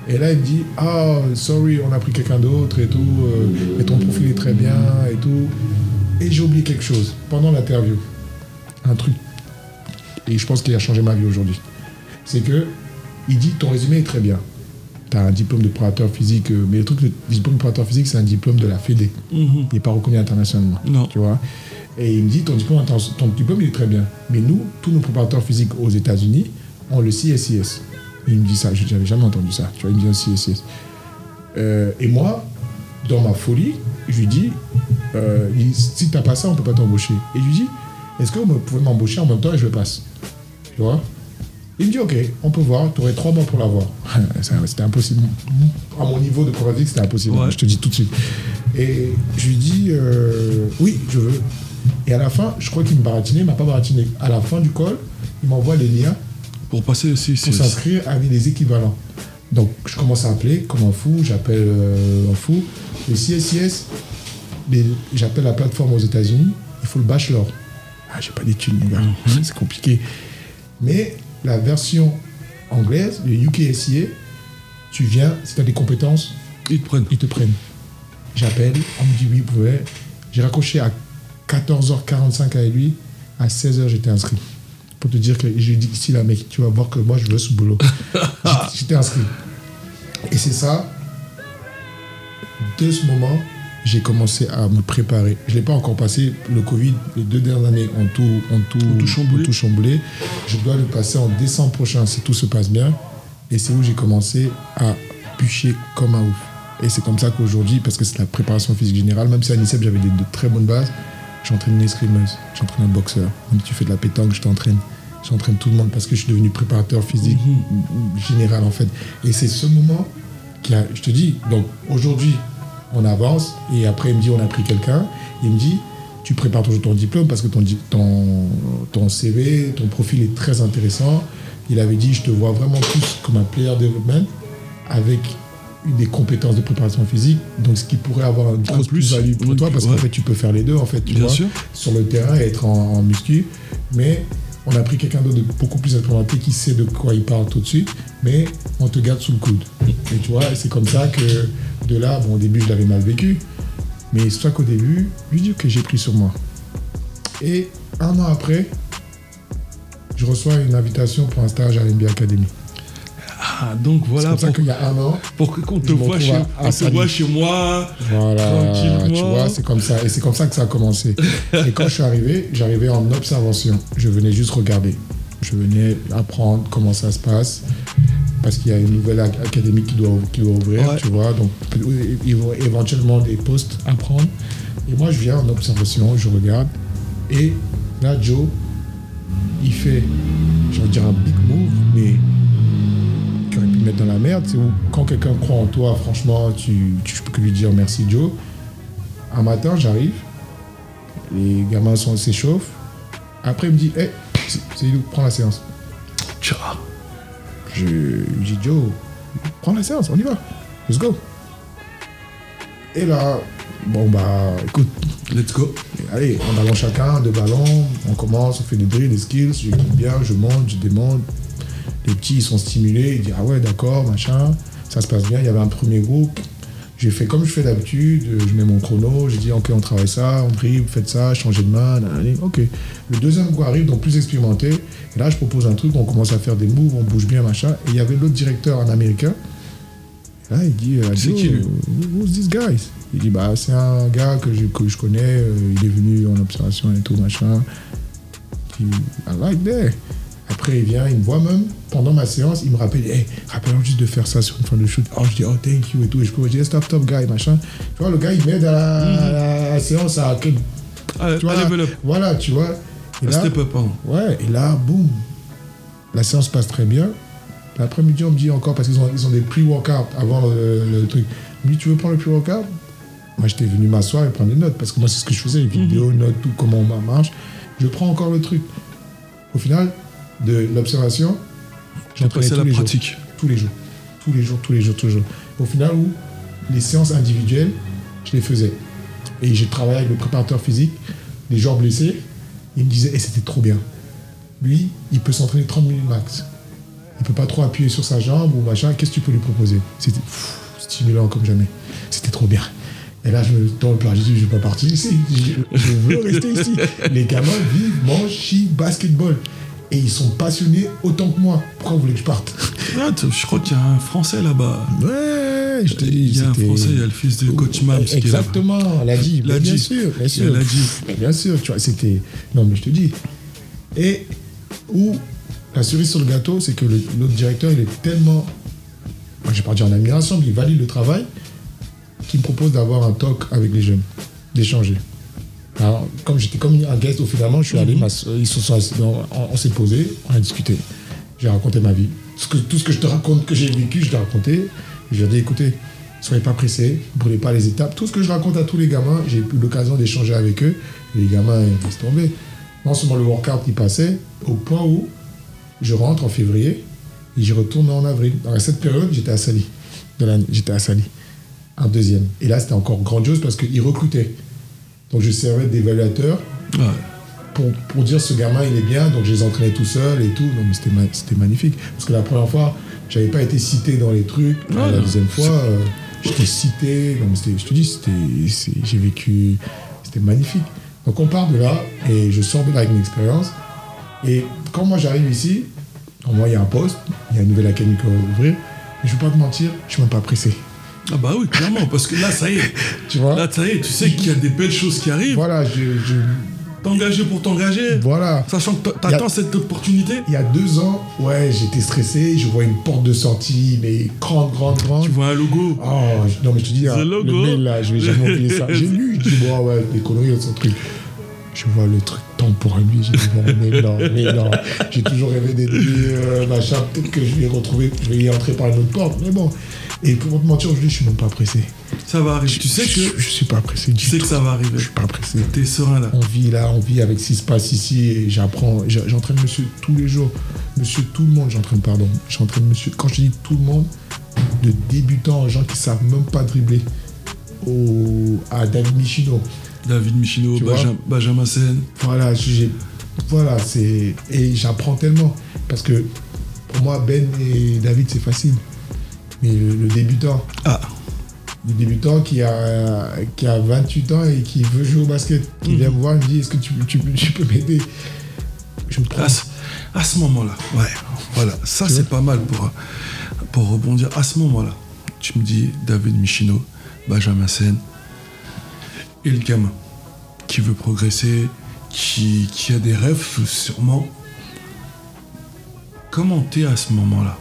Speaker 3: Et là, il me dit, ah, sorry, on a pris quelqu'un d'autre et tout, euh, mais ton profil est très bien et tout. Et j'ai oublié quelque chose pendant l'interview. Un truc. Et je pense qu'il a changé ma vie aujourd'hui. C'est que, il dit, ton résumé est très bien. Tu as un diplôme de préparateur physique, euh, mais le truc, le diplôme de préparateur physique, c'est un diplôme de la Fédé.
Speaker 2: Mhm.
Speaker 3: Il n'est pas reconnu internationalement.
Speaker 2: Non.
Speaker 3: Tu vois Et il me dit, ton diplôme, ton diplôme, il est très bien. Mais nous, tous nos préparateurs physiques aux États-Unis ont le CSIS. Il me dit ça, je n'avais jamais entendu ça. Tu vois, il me dit un CSIS. Euh, et moi, dans ma folie, je lui dis, euh, il si tu n'as pas ça, on ne peut pas t'embaucher. Et je lui dis, est-ce que vous pouvez m'embaucher en même temps et je le passe? Tu vois? Il me dit, ok, on peut voir, tu aurais trois mois pour l'avoir. C'était impossible. À mon niveau de probabilité, c'était impossible.
Speaker 2: Ouais.
Speaker 3: Je te dis tout de suite. Et je lui dis, euh, oui, je veux. Et à la fin, je crois qu'il me baratinait, il m'a pas baratiné. À la fin du call, il m'envoie les liens
Speaker 2: Pour passer aussi.
Speaker 3: pour s'inscrire avec des équivalents. Donc, je commence à appeler comme un fou, j'appelle euh, un fou. Le CSIS, j'appelle la plateforme aux États-Unis, il faut le bachelor. Ah, j'ai pas d'études, mon gars, c'est compliqué. Mais la version anglaise, le UKSIA, tu viens, si tu as des compétences,
Speaker 2: Ils te prennent.
Speaker 3: ils te prennent. J'appelle, on me dit oui, vous pouvez. J'ai raccroché à 14h45 avec lui, à 16h j'étais inscrit. Pour te dire que j'ai dit ici là mec, tu vas voir que moi je veux ce boulot. J'étais- inscrit. Et c'est ça, de ce moment, j'ai commencé à me préparer. Je l'ai pas encore passé. Le Covid, les deux dernières années ont tout, ont tout,
Speaker 2: Ont tout chamboulé.
Speaker 3: tout chamboulé. Je dois le passer en décembre prochain si tout se passe bien. Et c'est où j'ai commencé à bûcher comme un ouf. Et c'est comme ça qu'aujourd'hui, parce que c'est la préparation physique générale, même si à l'INSEP j'avais de très bonnes bases, j'entraîne une escrimeuse, j'entraîne un boxeur. Même si tu fais de la pétanque, je t'entraîne. J'entraîne tout le monde parce que je suis devenu préparateur physique général en fait. Et c'est ce moment qui a, je te dis, donc aujourd'hui, on avance et après il me dit, on a pris quelqu'un. Il me dit, tu prépares toujours ton diplôme parce que ton, ton, ton CV, ton profil est très intéressant. Il avait dit, je te vois vraiment plus comme un player development avec des compétences de préparation physique, donc ce qui pourrait avoir une grosse
Speaker 2: plus,
Speaker 3: plus-value pour
Speaker 2: oui,
Speaker 3: toi parce
Speaker 2: ouais.
Speaker 3: qu'en fait tu peux faire les deux en fait, tu
Speaker 2: Bien
Speaker 3: vois,
Speaker 2: sûr.
Speaker 3: sur le terrain et être en, en muscu, mais on a pris quelqu'un d'autre de beaucoup plus expérimenté qui sait de quoi il parle tout de suite, mais on te garde sous le coude. Et tu vois, c'est comme ça que de là, bon au début je l'avais mal vécu, mais c'est ça qu'au début, lui dis que j'ai pris sur moi. Et un an après, je reçois une invitation pour un stage à l'NBA Academy.
Speaker 2: Ah, donc
Speaker 3: C'est
Speaker 2: voilà. Pour,
Speaker 3: qu'il y a un an,
Speaker 2: pour qu'on te, voit chez, on te voit chez moi.
Speaker 3: Voilà,
Speaker 2: Tranquillement.
Speaker 3: tu vois, c'est comme ça. Et c'est comme ça que ça a commencé. Et quand je suis arrivé, j'arrivais en observation. Je venais juste regarder. Je venais apprendre comment ça se passe. Parce qu'il y a une nouvelle ac- académie qui doit, qui doit ouvrir,
Speaker 2: Ouais.
Speaker 3: tu vois. Donc, ils vont éventuellement des postes à prendre. Et moi, je viens en observation, je regarde. Et là, Joe, il fait, je vais dire un big move, mais mettre dans la merde. C'est où, quand quelqu'un croit en toi, franchement, tu, tu peux que lui dire merci Joe. Un matin, j'arrive, les gamins sont- s'échauffent. Après, il me dit, hé, c'est c'est où? Prends la séance.
Speaker 2: Tcha.
Speaker 3: Je lui dis, Joe, prends la séance, on y va. Let's go. Et là, bon, bah, écoute,
Speaker 2: Let's go.
Speaker 3: allez, on allons chacun, deux ballons, on commence, on fait des drills, des skills, j'équipe bien, je monte, je démonte. Les petits, ils sont stimulés, ils disent ah ouais, d'accord, machin, ça se passe bien. Il y avait un premier groupe, j'ai fait comme je fais d'habitude, euh, je mets mon chrono, j'ai dit ok, on travaille ça, on dribble, faites ça, changez de main, nanani, ok. Le deuxième groupe arrive, donc plus expérimenté, et là je propose un truc, on commence à faire des moves, on bouge bien, machin, et il y avait l'autre directeur, un américain, et là il dit euh,
Speaker 2: C'est
Speaker 3: Joe,
Speaker 2: qui, lui
Speaker 3: Who's this guy? Il dit bah c'est un gars que je, que je connais, euh, il est venu en observation et tout machin. Il I like that. Après, il vient, il me voit même, pendant ma séance, il me rappelle, hey, rappelle-moi juste de faire ça sur une fin de shoot. Oh, je dis, oh, thank you et tout. Et je peux dire, stop, stop, guy, machin. Tu vois, le gars, il m'aide à la, à la séance à tu vois,
Speaker 2: à.
Speaker 3: Voilà, tu vois. Et là,
Speaker 2: step up, pardon.
Speaker 3: ouais, et là, boum, la séance passe très bien. L'après-midi, on me dit encore, parce qu'ils ont, ils ont des pre-workout avant le, le truc. Il me dit, tu veux prendre le pre-workout? Moi, j'étais venu m'asseoir et prendre des notes, parce que moi, c'est ce que je faisais, les vidéos, notes, tout, comment on marche. Je prends encore le truc. Au final, de l'observation, j'entraînais tous
Speaker 2: la
Speaker 3: les jours
Speaker 2: pratique.
Speaker 3: tous les jours. Tous les jours, tous les jours, tous les jours. Au final, où les séances individuelles, je les faisais. Et j'ai travaillé avec le préparateur physique, les joueurs blessés. Il me disait, et c'était trop bien. Lui, il peut s'entraîner 30 minutes max. Il peut pas trop appuyer sur sa jambe ou machin. Qu'est-ce que tu peux lui proposer? C'était stimulant comme jamais. C'était trop bien. Et là, je me dans le plan, j'ai dit, je ne vais pas partir ici. Je, je veux rester ici. Les gamins vivent, mangent, chient, basketball. Et ils sont passionnés autant que moi. Pourquoi vous voulez que je parte?
Speaker 2: Ah, je crois qu'il y a un Français là-bas.
Speaker 3: Ouais, je te dis.
Speaker 2: Il y a un Français, il y a le fils de coach Mams.
Speaker 3: Exactement, l'a dit. Bien sûr, bien sûr.
Speaker 2: l'a
Speaker 3: bien sûr, tu vois, c'était. Non, mais je te dis. Et où la cerise sur le gâteau, c'est que le- notre directeur, il est tellement. Moi, je vais pas dire en admiration, mais il valide le travail, qu'il me propose d'avoir un talk avec les jeunes, d'échanger. Alors, comme j'étais comme un guest, au finalement, je suis allé, ma- ils se sont on, on s'est posé, on a discuté. J'ai raconté ma vie. Ce que- tout ce que je te raconte, que j'ai vécu, je l'ai raconté. Et je leur ai dit, écoutez, soyez pas pressés, ne brûlez pas les étapes. Tout ce que je raconte à tous les gamins, j'ai eu l'occasion d'échanger avec eux. Les gamins, ils laissent tomber. Non seulement le workout, il passait, au point où je rentre en février et j'y retourne en avril. Dans cette période, j'étais à Sali. J'étais à Sali, en deuxième. Et là, c'était encore grandiose parce qu'ils recrutaient. Donc, je servais d'évaluateur
Speaker 2: Ouais.
Speaker 3: pour, pour dire ce gamin il est bien, donc je les entraînais tout seul et tout. Non, mais c'était, ma- c'était magnifique. Parce que la première fois, j'avais pas été cité dans les trucs.
Speaker 2: Ouais,
Speaker 3: la deuxième fois, euh, j'étais cité. Non, mais c'était- je te dis, c'était, c'est- j'ai vécu. C'était magnifique. Donc on part de là et je sors de là avec une expérience. Et quand moi j'arrive ici, en moi il y a un poste, il y a une nouvelle académie qui va ouvrir. Mais je ne vais pas te mentir, je suis même pas pressé.
Speaker 2: Ah bah oui, clairement, parce que là, ça y est.
Speaker 3: Tu vois
Speaker 2: Là, ça y est, tu sais qu'il y a des belles choses qui arrivent.
Speaker 3: Voilà, je, je-
Speaker 2: T'engager pour t'engager.
Speaker 3: voilà.
Speaker 2: Sachant que t'a- t'attends cette opportunité.
Speaker 3: Il y a deux ans, ouais, j'étais stressé, je vois une porte de sortie, mais grande, grande, grande.
Speaker 2: Tu vois un logo.
Speaker 3: Oh, je- non, mais je te dis, hein,
Speaker 2: logo.
Speaker 3: le mail là, je vais jamais oublier ça. J'ai lu, dis, bon, ouais, les conneries, son truc. Je vois le truc pour lui, j'ai dit, non, mais non, mais non. J'ai toujours rêvé d'être euh, machin, peut-être que je vais y retrouver, je vais y entrer par une autre porte, mais bon. Et pour te mentir, aujourd'hui, je suis même pas pressé.
Speaker 2: Ça va arriver. Tu sais
Speaker 3: je,
Speaker 2: que,
Speaker 3: je suis pas pressé.
Speaker 2: tu sais que ça va arriver.
Speaker 3: Je suis pas pressé.
Speaker 2: T'es serein là.
Speaker 3: On vit là, on vit avec ce qui se passe ici et j'apprends. j'a- J'entraîne monsieur tous les jours. Monsieur tout le monde, j'entraîne, pardon. J'entraîne monsieur. Quand je dis tout le monde, de débutants, gens qui savent même pas dribbler, au, à David Michino.
Speaker 2: David Michino, Benjamin, Benjamin Sen.
Speaker 3: Voilà. Voilà, c'est. Et j'apprends tellement. Parce que pour moi, Ben et David, c'est facile. Mais le, le débutant,
Speaker 2: Ah,
Speaker 3: le débutant qui a, qui a 28 ans et qui veut jouer au basket, qui vient me voir, il me dit Est-ce que tu, tu, tu peux m'aider? Je me trompe.
Speaker 2: à ce, à ce moment-là, ouais, voilà, ça c'est pas mal pour, pour rebondir. À ce moment-là, tu me dis David Michino, Benjamin Sen, et le gamin qui veut progresser, qui, qui a des rêves sûrement. Comment t'es à ce moment-là?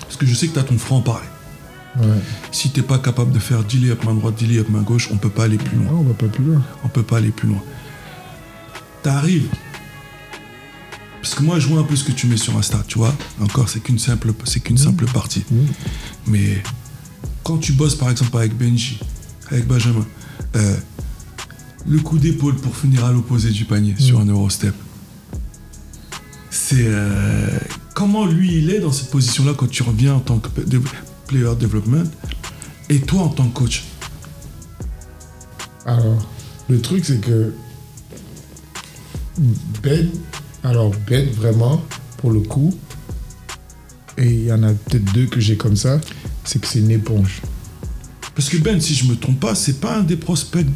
Speaker 2: Parce que je sais que t'as ton franc pareil.
Speaker 3: Ouais.
Speaker 2: Si t'es pas capable de faire dilly up main droite, dilly up main gauche, on peut pas aller plus loin.
Speaker 3: Ah, on va pas plus loin.
Speaker 2: On peut pas aller plus loin. T'arrives. Parce que moi, je vois un peu ce que tu mets sur Insta, tu vois. Encore, c'est qu'une simple, c'est qu'une simple partie. Mais quand tu bosses, par exemple, avec Benji, avec Benjamin, euh, le coup d'épaule pour finir à l'opposé du panier sur un Eurostep, c'est euh, comment lui il est dans cette position-là quand tu reviens en tant que player development et toi en tant que coach?
Speaker 3: Alors, le truc, c'est que Ben, alors Ben, vraiment, pour le coup, et il y en a peut-être deux que j'ai comme ça, c'est que c'est une éponge.
Speaker 2: Parce que Ben, si je me trompe pas, c'est pas un des prospects.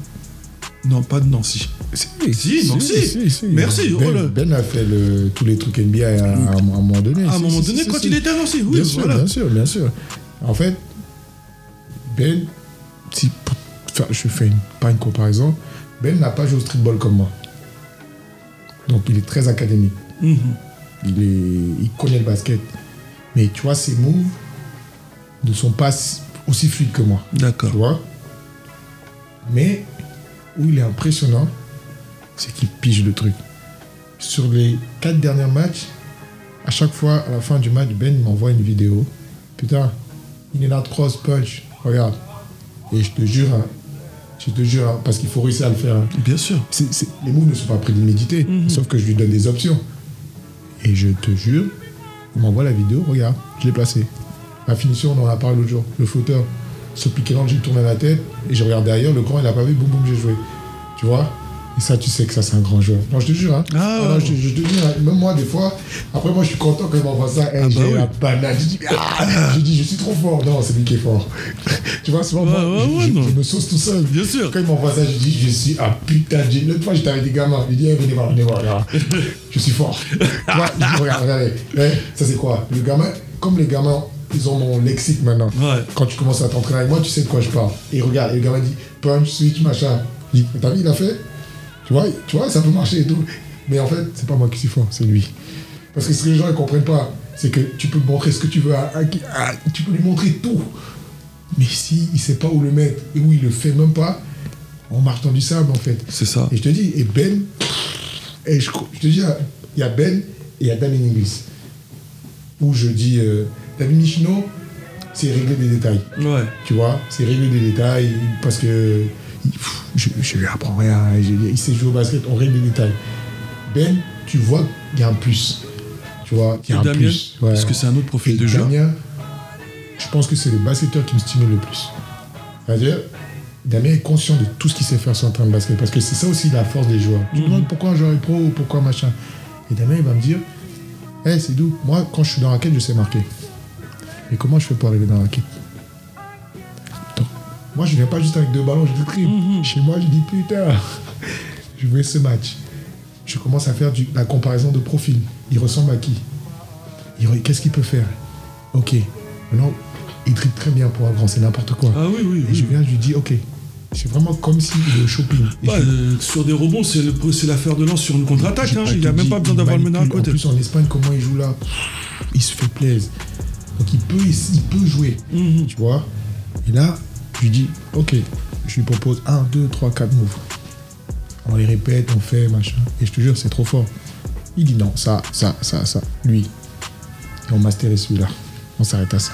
Speaker 2: Non, pas de Nancy. Si, si. Merci,
Speaker 3: Ben,
Speaker 2: oh.
Speaker 3: Ben a fait le- tous les trucs NBA à, à un moment donné.
Speaker 2: À un moment donné, quand il était à Nancy, oui,
Speaker 3: bien sûr,
Speaker 2: voilà.
Speaker 3: bien sûr, bien sûr. En fait, Ben, si, faire- je fais une, pas une comparaison, Ben n'a pas joué au streetball comme moi. Donc il est très académique.
Speaker 2: Mhm.
Speaker 3: Il, est, il connaît le basket. Mais tu vois, ses moves ne sont pas aussi fluides que moi.
Speaker 2: D'accord.
Speaker 3: Tu vois? Mais où il est impressionnant, c'est qu'il pige le truc. Sur les quatre derniers matchs, à chaque fois, à la fin du match, Ben m'envoie une vidéo. Putain, il est là, cross punch. Regarde. Et je te jure, hein, je te jure, hein, parce qu'il faut réussir à le faire. hein.
Speaker 2: Bien sûr.
Speaker 3: Les moves ne sont pas prémédités, sauf que je lui donne des options. Et je te jure, il m'envoie la vidéo, regarde, je l'ai placé. La finition, on en a parlé l'autre jour. Le flotteur, ce piqué j'ai tourné la tête et je regarde derrière, le grand, il a pas vu, boum boum, j'ai joué. Tu vois? Et ça, tu sais que ça, c'est un grand joueur. Non, je te jure, hein.
Speaker 2: Ah,
Speaker 3: non, je, te- je te dis, hein, même moi, des fois, après, moi, je suis content quand il m'envoie ça. J'ai
Speaker 2: oui.
Speaker 3: la banane. Je dis, ah, je dis, je suis trop fort. Non, c'est lui qui est fort. tu vois, souvent, moi,
Speaker 2: ouais,
Speaker 3: je,
Speaker 2: ouais,
Speaker 3: je-
Speaker 2: non.
Speaker 3: je me sauce tout seul.
Speaker 2: Bien sûr.
Speaker 3: Quand il m'envoie ça, je dis, je suis un putain de. L'autre fois, j'étais avec des gamins. Je dis, eh, venez voir, venez voir, regarde. Je suis fort. tu vois, je dis, regarde, regardez. Eh, ça, c'est quoi? Le gamin, comme les gamins, ils ont mon lexique maintenant.
Speaker 2: Ouais.
Speaker 3: Quand tu commences à t'entraîner avec moi, tu sais de quoi je parle. Et regarde, et le gamin dit, punch, switch, machin. Je dis, t'as vu, il a fait tu vois, tu vois, ça peut marcher et tout. Mais en fait, c'est pas moi qui suis fort, c'est lui. Parce que ce que les gens ne comprennent pas, c'est que tu peux montrer ce que tu veux à, à- à- tu peux lui montrer tout. Mais si il sait pas où le mettre et où il le fait même pas, on marche dans du sable en fait.
Speaker 2: C'est ça.
Speaker 3: Et je te dis, et Ben, et je, je te dis, il y a Ben et il y a Damien Inglis. Où je dis, euh, David Michino, c'est régler des détails.
Speaker 2: Ouais.
Speaker 3: Tu vois, c'est régler des détails parce que pff, je, je lui apprends rien. Il sait jouer au basket, on règle des détails. Ben, tu vois qu'il y a un plus. Tu vois, il y a
Speaker 2: Et
Speaker 3: un
Speaker 2: Damien,
Speaker 3: plus. Ouais.
Speaker 2: Parce que c'est un autre profil
Speaker 3: Et
Speaker 2: de.
Speaker 3: Damien, je pense que c'est le basketteur qui me stimule le plus. C'est-à-dire, Damien est conscient de tout ce qu'il sait faire sur un terrain de basket. Parce que c'est ça aussi la force des joueurs. Tu me
Speaker 2: Mhm.
Speaker 3: demandes pourquoi un joueur est pro ou pourquoi machin. Et Damien, il va me dire Hé, c'est doux. Moi, quand je suis dans la raquette, je sais marquer. Mais comment je fais pour arriver dans la Donc, Moi, je viens pas juste avec deux ballons, je dribble.
Speaker 2: Mhm.
Speaker 3: Chez moi, je dis Putain, je veux ce match. Je commence à faire du- la comparaison de profil. Il ressemble à qui Qu'est-ce qu'il peut faire Ok. Maintenant, il dribble très bien pour un grand, c'est n'importe quoi.
Speaker 2: Ah oui, oui.
Speaker 3: Et je
Speaker 2: oui.
Speaker 3: viens, je lui dis, ok. C'est vraiment comme s'il est au shopping. Et je-
Speaker 2: euh, sur des rebonds, c'est le- l'affaire de lance sur une contre-attaque.
Speaker 3: je-
Speaker 2: hein.
Speaker 3: je
Speaker 2: Il n'y a même pas besoin d'avoir le meneur à côté.
Speaker 3: En plus, en Espagne, comment il joue là Il se fait plaisir. Donc, il peut, il peut jouer.
Speaker 2: Mhm.
Speaker 3: Tu vois? Et là, je lui dis, ok. Je lui propose 1, 2, 3, 4 moves. On les répète, on fait, machin. Et je te jure, c'est trop fort. Il dit non, ça, ça, ça, ça. Lui. Et on masterise celui-là. On s'arrête à ça.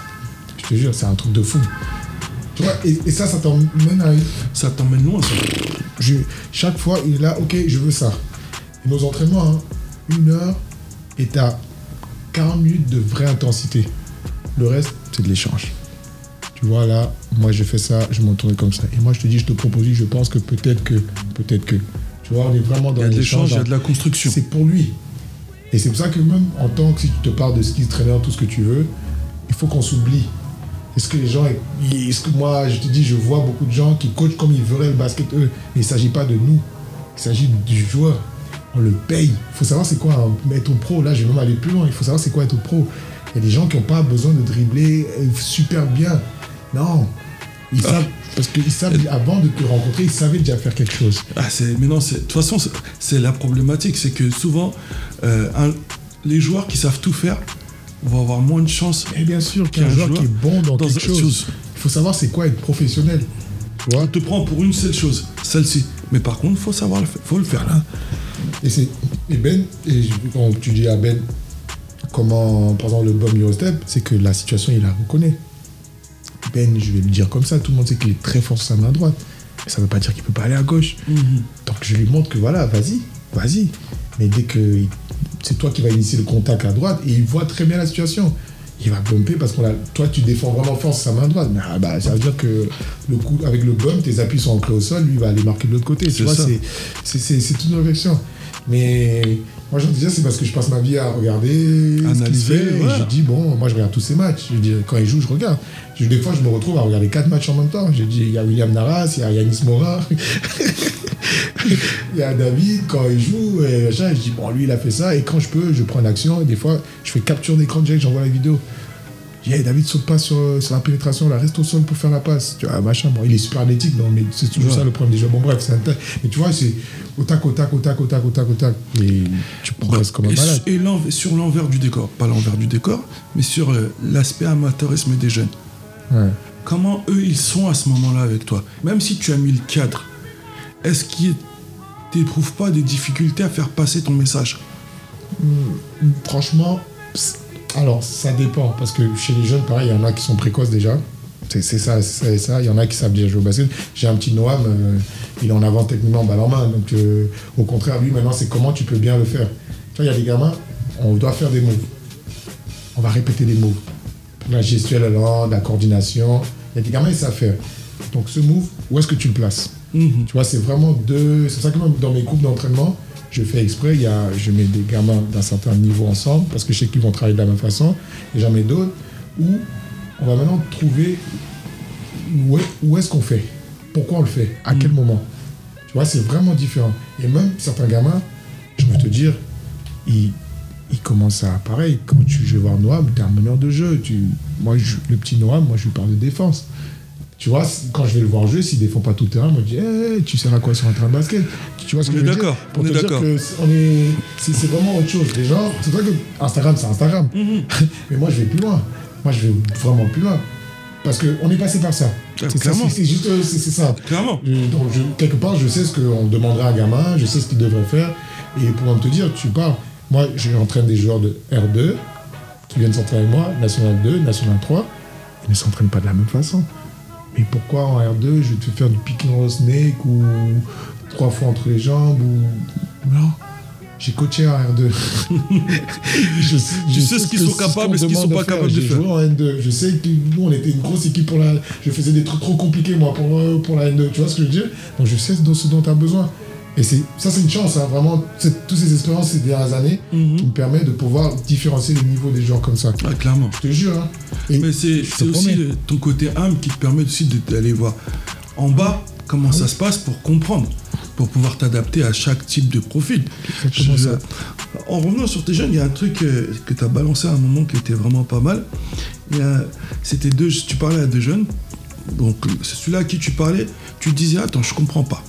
Speaker 3: Je te jure, c'est un truc de fou. Tu vois, et, et ça, ça t'emmène à
Speaker 2: Ça t'emmène loin, ça.
Speaker 3: je, chaque fois, il est là, ok, je veux ça. Et nos entraînements, hein, une heure, et t'as 40 minutes de vraie intensité. Le reste, c'est de l'échange. Tu vois, là, moi, je fais ça, je m'entoure comme ça. Et moi, je te dis, je te propose, je pense que peut-être que, peut-être que. Tu vois, on est vraiment
Speaker 2: Il
Speaker 3: dans
Speaker 2: y a de l'échange,
Speaker 3: l'échange.
Speaker 2: il y a
Speaker 3: hein.
Speaker 2: de la construction.
Speaker 3: C'est pour lui. Et c'est pour ça que même en tant que si tu te parles de ski trainer, tout ce que tu veux, il faut qu'on s'oublie. Est-ce que les gens. Est-ce que moi, je te dis, je vois beaucoup de gens qui coachent comme ils verraient le basket eux. Mais il ne s'agit pas de nous. Il s'agit du joueur. On le paye. Il faut savoir c'est quoi un- être pro. Là, je vais même aller plus loin. Il faut savoir c'est quoi être pro. Il y a des gens qui n'ont pas besoin de dribbler euh, super bien. Non. Ils
Speaker 2: Ah.
Speaker 3: savent, parce qu'ils savent, avant de te rencontrer, ils savaient déjà faire quelque chose.
Speaker 2: Ah, c'est, mais non, de toute façon, c'est, la problématique, c'est que souvent, euh, un- les joueurs qui savent tout faire vont avoir moins de chance
Speaker 3: Et bien sûr qu'un joueur
Speaker 2: joueur
Speaker 3: qui est bon dans,
Speaker 2: dans
Speaker 3: quelque chose,
Speaker 2: chose.
Speaker 3: il faut savoir c'est quoi être professionnel. Tu vois?
Speaker 2: On te prend pour une seule chose, celle-ci. Mais par contre, faut savoir le faire. Faut le faire là.
Speaker 3: Et, c'est, et Ben, et quand tu dis à Ben comment, par exemple, le bomb Eurostep, c'est que la situation, il la reconnaît. Ben, je vais lui dire comme ça, tout le monde sait qu'il est très fort sur sa main droite. Mais ça ne veut pas dire qu'il peut pas aller à gauche. Donc je lui montre que voilà, vas-y, vas-y. Mais dès que c'est toi qui vas initier le contact à droite, et il voit très bien la situation. Il va bumper parce que toi tu défends vraiment fort sur sa main droite. Mais, ah, bah, ça veut dire que le coup, avec le bump, tes appuis sont ancrés au sol, lui il va aller marquer de l'autre côté.
Speaker 2: C'est
Speaker 3: Tu vois,
Speaker 2: ça.
Speaker 3: c'est, c'est, c'est, c'est toute une réflexion. Mais moi je disais, c'est parce que je passe ma vie à regarder
Speaker 2: Analyser,
Speaker 3: fait. Et
Speaker 2: ouais.
Speaker 3: je dis, bon, moi je regarde tous ces matchs. Je dis, quand il joue, je regarde. Je- des fois, je me retrouve à regarder quatre matchs en même temps. J'ai dit, il y a William Naras, il y a Yanis Morin. Il y a David, quand il joue, et machin, je dis, bon, lui, il a fait ça, et quand je peux, je prends l'action, et des fois, je fais capture d'écran direct, j'envoie la vidéo. Hey, David, saute pas sur, sur la pénétration, là, reste au sol pour faire la passe. Tu vois, machin, bon, il est super athlétique, non, mais c'est toujours
Speaker 2: Ouais.
Speaker 3: ça le problème des jeux. Bon, bref, c'est un. Mais tu vois, c'est au tac, au tac, au tac, au tac, au tac, au tac. Et tu progresses comme un
Speaker 2: Et,
Speaker 3: malade.
Speaker 2: et sur l'envers du décor, pas l'envers du décor, mais sur euh, l'aspect amateurisme des jeunes.
Speaker 3: Ouais.
Speaker 2: Comment eux ils sont à ce moment-là avec toi? Même si tu as mis le cadre, est-ce qu'ils t'éprouvent pas des difficultés à faire passer ton message?
Speaker 3: Franchement, pss, alors ça dépend parce que chez les jeunes, pareil, il y en a qui sont précoces déjà. C'est ça, c'est ça. Il y en a qui savent déjà jouer au basket. J'ai un petit Noam, euh, il est en avant techniquement balle en main. Donc euh, au contraire, lui maintenant, c'est comment tu peux bien le faire. Tu vois, il y a des gamins, on doit faire des moves. On va répéter des moves. La gestuelle allant, la coordination. Il y a des gamins, ils savent faire. Donc ce move, où est-ce que tu le places?
Speaker 2: Mhm.
Speaker 3: tu vois, c'est vraiment deux. C'est ça que même dans mes groupes d'entraînement, je fais exprès. Il y a, je mets des gamins d'un certain niveau ensemble parce que je sais qu'ils vont travailler de la même façon. Et j'en mets d'autres où on va maintenant trouver où, est- où est-ce qu'on fait, pourquoi on le fait, à quel moment? Tu vois, c'est vraiment différent. Et même certains gamins, je peux te dire, ils, ils commencent à. Pareil, quand tu, je vais voir Noam, tu es un meneur de jeu. Tu, moi, je- le petit Noam, moi, je lui parle de défense. Tu vois, quand je vais le voir jouer, s'il défend pas tout le terrain, moi je dis, Hey, tu sers à quoi sur un terrain de basket? Tu vois ce
Speaker 2: On
Speaker 3: que
Speaker 2: est
Speaker 3: je veux dire? Pour
Speaker 2: on
Speaker 3: te
Speaker 2: est
Speaker 3: dire que c'est- on est, c'est, c'est vraiment autre chose. Les gens, c'est vrai que Instagram, c'est Instagram.
Speaker 2: Mhm.
Speaker 3: Mais moi, je vais plus loin. Moi, je vais vraiment plus loin. Parce qu'on est passé par ça.
Speaker 2: Ah,
Speaker 3: c'est, juste, c'est, ça.
Speaker 2: Clairement.
Speaker 3: Donc, je- quelque part, je sais ce qu'on demanderait à un gamin, je sais ce qu'il devrait faire. Et pour te dire, tu parles. Moi, j'entraîne des joueurs de R2 qui viennent s'entraîner avec moi, National 2, National 3. Ils ne s'entraînent pas de la même façon. Mais pourquoi en R2, je vais te faire du pick and roll snake ou trois fois entre les jambes ou. Non. J'ai coaché en R2. je, sais-
Speaker 2: Tu sais ce qu'ils sont capables et ce qu'ils sont pas capables de faire.
Speaker 3: joué en N2. Je sais que nous, on était une grosse équipe pour la. Je faisais des trucs trop compliqués, moi, pour, pour la N2. Tu vois ce que je veux dire? Donc, je sais ce dont, ce dont tu as besoin. Et ça, c'est une chance, hein, vraiment. Toutes ces expériences ces dernières années qui me permettent de pouvoir différencier les niveaux des joueurs comme ça.
Speaker 2: Ah, clairement.
Speaker 3: Je te jure. Hein. Et
Speaker 2: Mais c'est aussi le- ton côté âme qui te permet aussi d'aller voir en bas comment ça se passe pour comprendre, pour pouvoir t'adapter à chaque type de profil. En revenant sur tes jeunes, il y a un truc euh, que tu as balancé à un moment qui était vraiment pas mal. C'était deux, tu parlais à deux jeunes. Donc celui-là à qui tu parlais, tu disais attends, je comprends pas.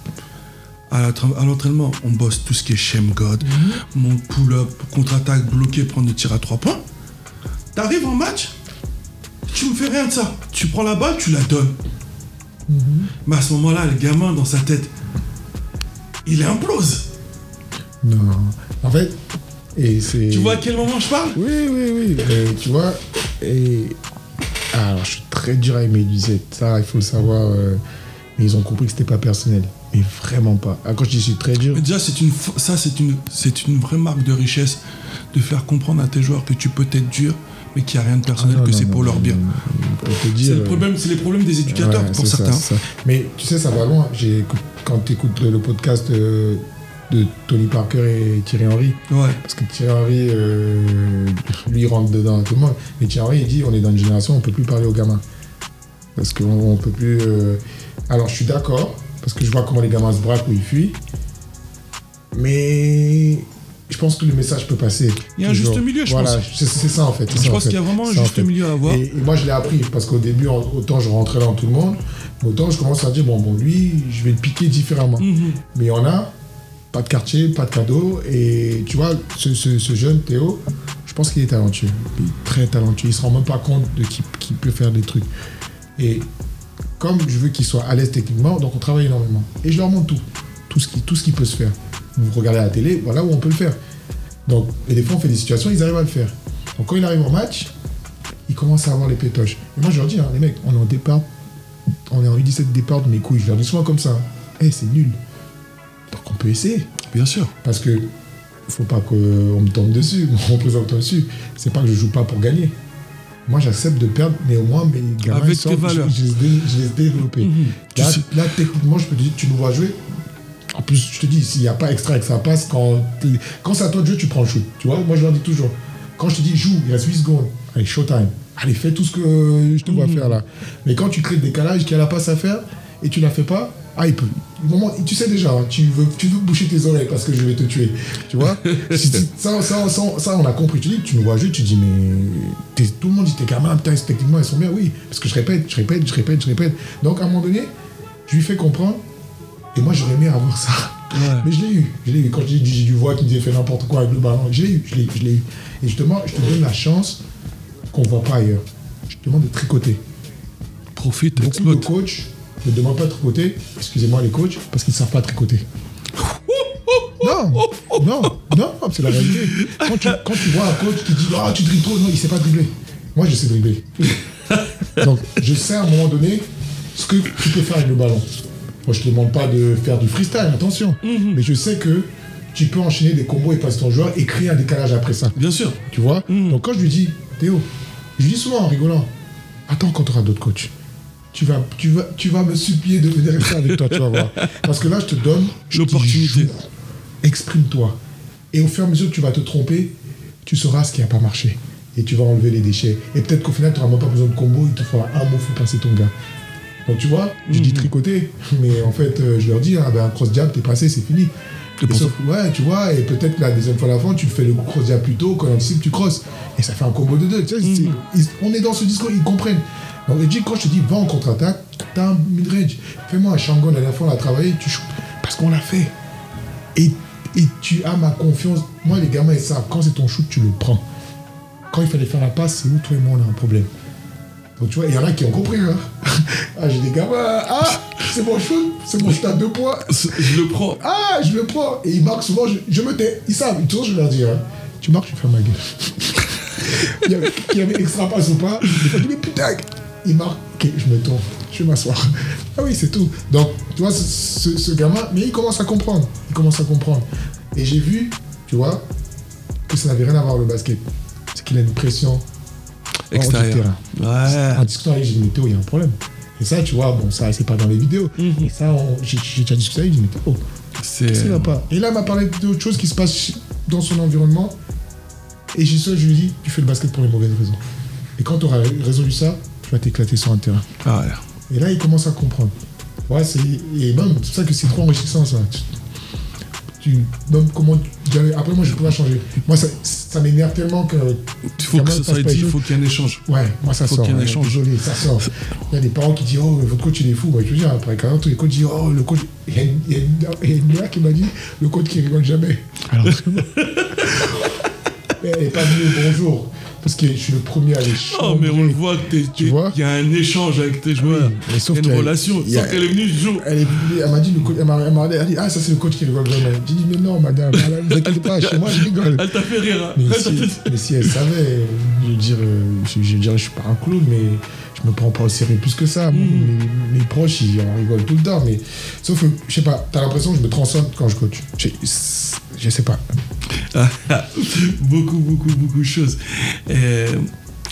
Speaker 2: À l'entra- à l'entraînement, on bosse tout ce qui est shame God,
Speaker 3: Mhm.
Speaker 2: mon pull-up, contre-attaque, bloqué, prendre des tirs à trois points. T'arrives en match, tu me fais rien de ça. Tu prends la balle, tu la donnes.
Speaker 3: Mhm.
Speaker 2: Mais à ce moment-là, le gamin dans sa tête, il implose.
Speaker 3: Non. En fait, et c'est.
Speaker 2: Tu vois à quel moment je parle?
Speaker 3: Oui, oui, oui. Et tu vois, et. Alors, je suis très dur avec mes lucettes. Ça, il faut le savoir. euh, Mais ils ont compris que c'était pas personnel. Mais vraiment pas. Ah, quand je dis suis très dur.
Speaker 2: Mais déjà, c'est une, ça, c'est une, c'est une vraie marque de richesse de faire comprendre à tes joueurs que tu peux être dur, mais qu'il n'y a rien de personnel,
Speaker 3: Ah, non,
Speaker 2: que c'est
Speaker 3: non,
Speaker 2: pour leur bien. C'est le
Speaker 3: euh,
Speaker 2: problème, c'est les problèmes des éducateurs
Speaker 3: Ouais,
Speaker 2: pour
Speaker 3: c'est ça,
Speaker 2: certains.
Speaker 3: c'est ça. Mais tu sais, ça va loin. J'ai, quand tu écoutes le, le podcast de, de Tony Parker et Thierry Henry,
Speaker 2: Ouais.
Speaker 3: parce que Thierry Henry, euh, lui, rentre dedans tout le monde. Mais Thierry Henry, il dit on est dans une génération, on ne peut plus parler aux gamins. Parce qu'on ne peut plus. euh, Alors, je suis d'accord, parce que je vois comment les gamins se braquent ou ils fuient. Mais je pense que le message peut passer.
Speaker 2: Il y a un juste milieu, je
Speaker 3: voilà,
Speaker 2: pense.
Speaker 3: c'est c'est ça en fait.
Speaker 2: Je
Speaker 3: ça, en
Speaker 2: pense
Speaker 3: fait.
Speaker 2: qu'il y a vraiment un
Speaker 3: en
Speaker 2: juste
Speaker 3: fait.
Speaker 2: milieu à avoir.
Speaker 3: Et, et moi, je l'ai appris parce qu'au début, autant je rentrais dans tout le monde, autant je commence à dire bon, bon, lui, je vais le piquer différemment.
Speaker 2: Mhm.
Speaker 3: Mais il y en a, pas de quartier, pas de cadeau. Et tu vois, ce, ce- ce jeune Théo, je pense qu'il est talentueux. Il est très talentueux. Il se rend même pas compte de qu'il qu'il peut faire des trucs. Et comme je veux qu'il soit à l'aise techniquement, donc on travaille énormément. Et je leur montre tout. Tout ce qui, tout ce qui peut se faire. Vous regardez la télé, voilà où on peut le faire. Donc, et des fois, on fait des situations, ils arrivent à le faire. Donc, quand il arrive en match, il commence à avoir les pétoches. Et moi, je leur dis, hein, les mecs, on est en départ, on est en U17 départ de mes couilles. Je leur dis souvent comme ça. Eh, c'est nul. Donc, on peut essayer.
Speaker 2: Bien sûr.
Speaker 3: Parce que faut pas qu'on me tombe dessus, on présente dessus. C'est pas que je joue pas pour gagner. Moi, j'accepte de perdre, mais au moins, mes gamins,
Speaker 2: Avec
Speaker 3: ils sortent,
Speaker 2: tes valeurs.
Speaker 3: Je, je je les développer.
Speaker 2: Mhm.
Speaker 3: Là,
Speaker 2: sais-
Speaker 3: là, techniquement, je peux te dire, tu nous vois jouer. En plus, je te dis, s'il n'y a pas extra et que ça passe, quand, quand c'est à toi de jouer, tu prends le shoot. Tu vois, moi, je leur dis toujours. Quand je te dis, joue, il reste 8 secondes. Allez, showtime. Allez, fais tout ce que je te vois
Speaker 2: Mhm.
Speaker 3: faire là. Mais quand tu crées le décalage, qu'il y a la passe à faire, et tu la fais pas, Ah, il peut. moment- tu sais déjà, hein, tu, veux, tu veux boucher tes oreilles parce que je vais te tuer. Tu vois ça, ça, ça, ça, on a compris. Tu dis, tu nous vois jouer, tu dis, mais. Tout le monde dit, tes gamins, putain, techniquement, ils sont bien. Oui, parce que je répète, je répète, je répète, je répète. Donc, à un moment donné, je lui fais comprendre. Et moi, j'aurais aimé avoir ça. Mais je l'ai eu. Je l'ai eu. Quand j'ai du voix qui me disait fait n'importe quoi avec le ballon, je l'ai eu. Je l'ai eu. Je l'ai eu. Et justement, je te donne la chance qu'on ne voit pas ailleurs. Je te demande de tricoter.
Speaker 2: Profite,
Speaker 3: Beaucoup de
Speaker 2: exploite.
Speaker 3: coachs ne demandent pas de tricoter, excusez-moi les coachs, parce qu'ils ne savent pas tricoter. Non, non, non, c'est la réalité. Quand tu, quand tu vois un coach qui dit Ah, tu dribbles trop, non, il ne sait pas dribbler. Moi, je sais dribbler. Donc, je sais à un moment donné ce que tu peux faire avec le ballon. Moi, je ne te demande pas de faire du freestyle, attention. Mais je sais que tu peux enchaîner des combos et passer ton joueur et créer un décalage après ça.
Speaker 2: Bien sûr.
Speaker 3: Tu vois Donc quand je lui dis, Théo, je lui dis souvent en rigolant, attends quand tu auras d'autres coachs. Tu vas, tu, vas, tu vas me supplier de venir rester avec toi, tu vas voir. Parce que là, je te donne
Speaker 2: L'opportunité.
Speaker 3: Exprime-toi. Et au fur et à mesure que tu vas te tromper, tu sauras ce qui n'a pas marché. Et tu vas enlever les déchets. Et peut-être qu'au final, tu n'auras même pas besoin de combo, il te faudra un mot pour passer ton gars. Donc tu vois, je dis tricoter, mais en fait, euh, je leur dis, ah ben, un cross jab, t'es passé, c'est fini.
Speaker 2: Et
Speaker 3: Et sauf- ouais, tu vois, et peut-être que la deuxième fois d'avant, tu fais le cross jab plus tôt, quand anticipe, tu crosses. Et ça fait un combo de deux. Tu ils- on est dans ce discours, ils comprennent. Donc, je dis, quand je te dis, va en contre-attaque, t'as un mid-range. Fais-moi un Shangon, la dernière fois, on a travaillé, tu shoots. Parce qu'on l'a fait. Et, et tu as ma confiance. Moi, les gamins, ils savent, quand c'est ton shoot, tu le prends. Quand il fallait faire la passe, c'est où toi et moi, on a un problème. Donc, tu vois, il y en a qui ont compris. Hein. ah, j'ai des gamins. Ah, c'est mon shoot, c'est mon shoot à deux points.
Speaker 2: Je le prends.
Speaker 3: Ah, je le prends. Et ils marquent souvent, je, je me tais. Ils savent, toujours je leur dis, hein, tu marques, je ferme ma gueule. il y avait, qu'il y avait extra passe ou pas, je dis, mais putain, il marque, ok, je me tourne, je vais m'asseoir. Ah oui, c'est tout. Donc, tu vois, ce, ce- ce gamin, mais il commence à comprendre. Il commence à comprendre. Et j'ai vu, tu vois, que ça n'avait rien à voir avec le basket. C'est qu'il a une pression hors du
Speaker 2: Extérieur.
Speaker 3: terrain.
Speaker 2: Ouais.
Speaker 3: En discutant avec lui, j'ai dit, mais Théo, il y a un problème. Et ça, tu vois, bon, ça, c'est pas dans les vidéos. Et ça, on- j'ai j'ai déjà discuté avec lui, j'ai dit, mais Théo,
Speaker 2: C'est.
Speaker 3: Qu'est-ce qu'il va pas? Et là, il m'a parlé d'autres choses qui se passent dans son environnement. Et j'ai ça, je lui ai dit, tu fais le basket pour les mauvaises raisons. Et quand tu auras résolu ça, tu vas t'éclater sur un terrain.
Speaker 2: Ah ouais.
Speaker 3: Et là, il commence à comprendre. Ouais, c'est, et même, c'est pour ça que c'est trop enrichissant, ça. Tu, tu- même comment, tu- après, moi, je peux pas changer. Moi, ça, ça m'énerve tellement que.
Speaker 2: Il faut que ça soit dit, il faut qu'il y ait un échange.
Speaker 3: Ouais, moi ça
Speaker 2: Faut
Speaker 3: sort.
Speaker 2: qu'il y ait un échange.
Speaker 3: Désolé, ça sort. Il y a des parents qui disent Oh, votre coach il est fou. Moi, je veux dire, après 40 ans, les coachs disent Oh, le coach. Il y a une, il y a une- il y a une gars qui m'a dit Le coach qui rigole jamais. Alors, elle n'est pas venue au bonjour. Parce que je suis le premier à les
Speaker 2: Oh, mais on le voit que
Speaker 3: Tu vois
Speaker 2: il y a un échange avec tes joueurs.
Speaker 3: sauf
Speaker 2: il y a une relation.
Speaker 3: a-
Speaker 2: Sauf qu'elle est venue du jour.
Speaker 3: Elle, est venue, elle m'a dit, elle m'a elle m'a regardé, elle a dit, ah, ça c'est le coach qui rigole. J'ai dit, mais non, madame, ne vous inquiétez pas, chez moi je rigole.
Speaker 2: Elle t'a fait rire. hein.
Speaker 3: Mais si,
Speaker 2: fait-
Speaker 3: mais si elle savait, je veux dire, euh, je, je je suis pas un clown, mais je me prends pas au sérieux plus que ça.
Speaker 2: Mm.
Speaker 3: Mes, mes proches, ils en rigolent tout le temps, mais sauf que, je sais pas, t'as l'impression que je me transforme quand je coach. Je, je sais pas.
Speaker 2: beaucoup, beaucoup, beaucoup de choses. Et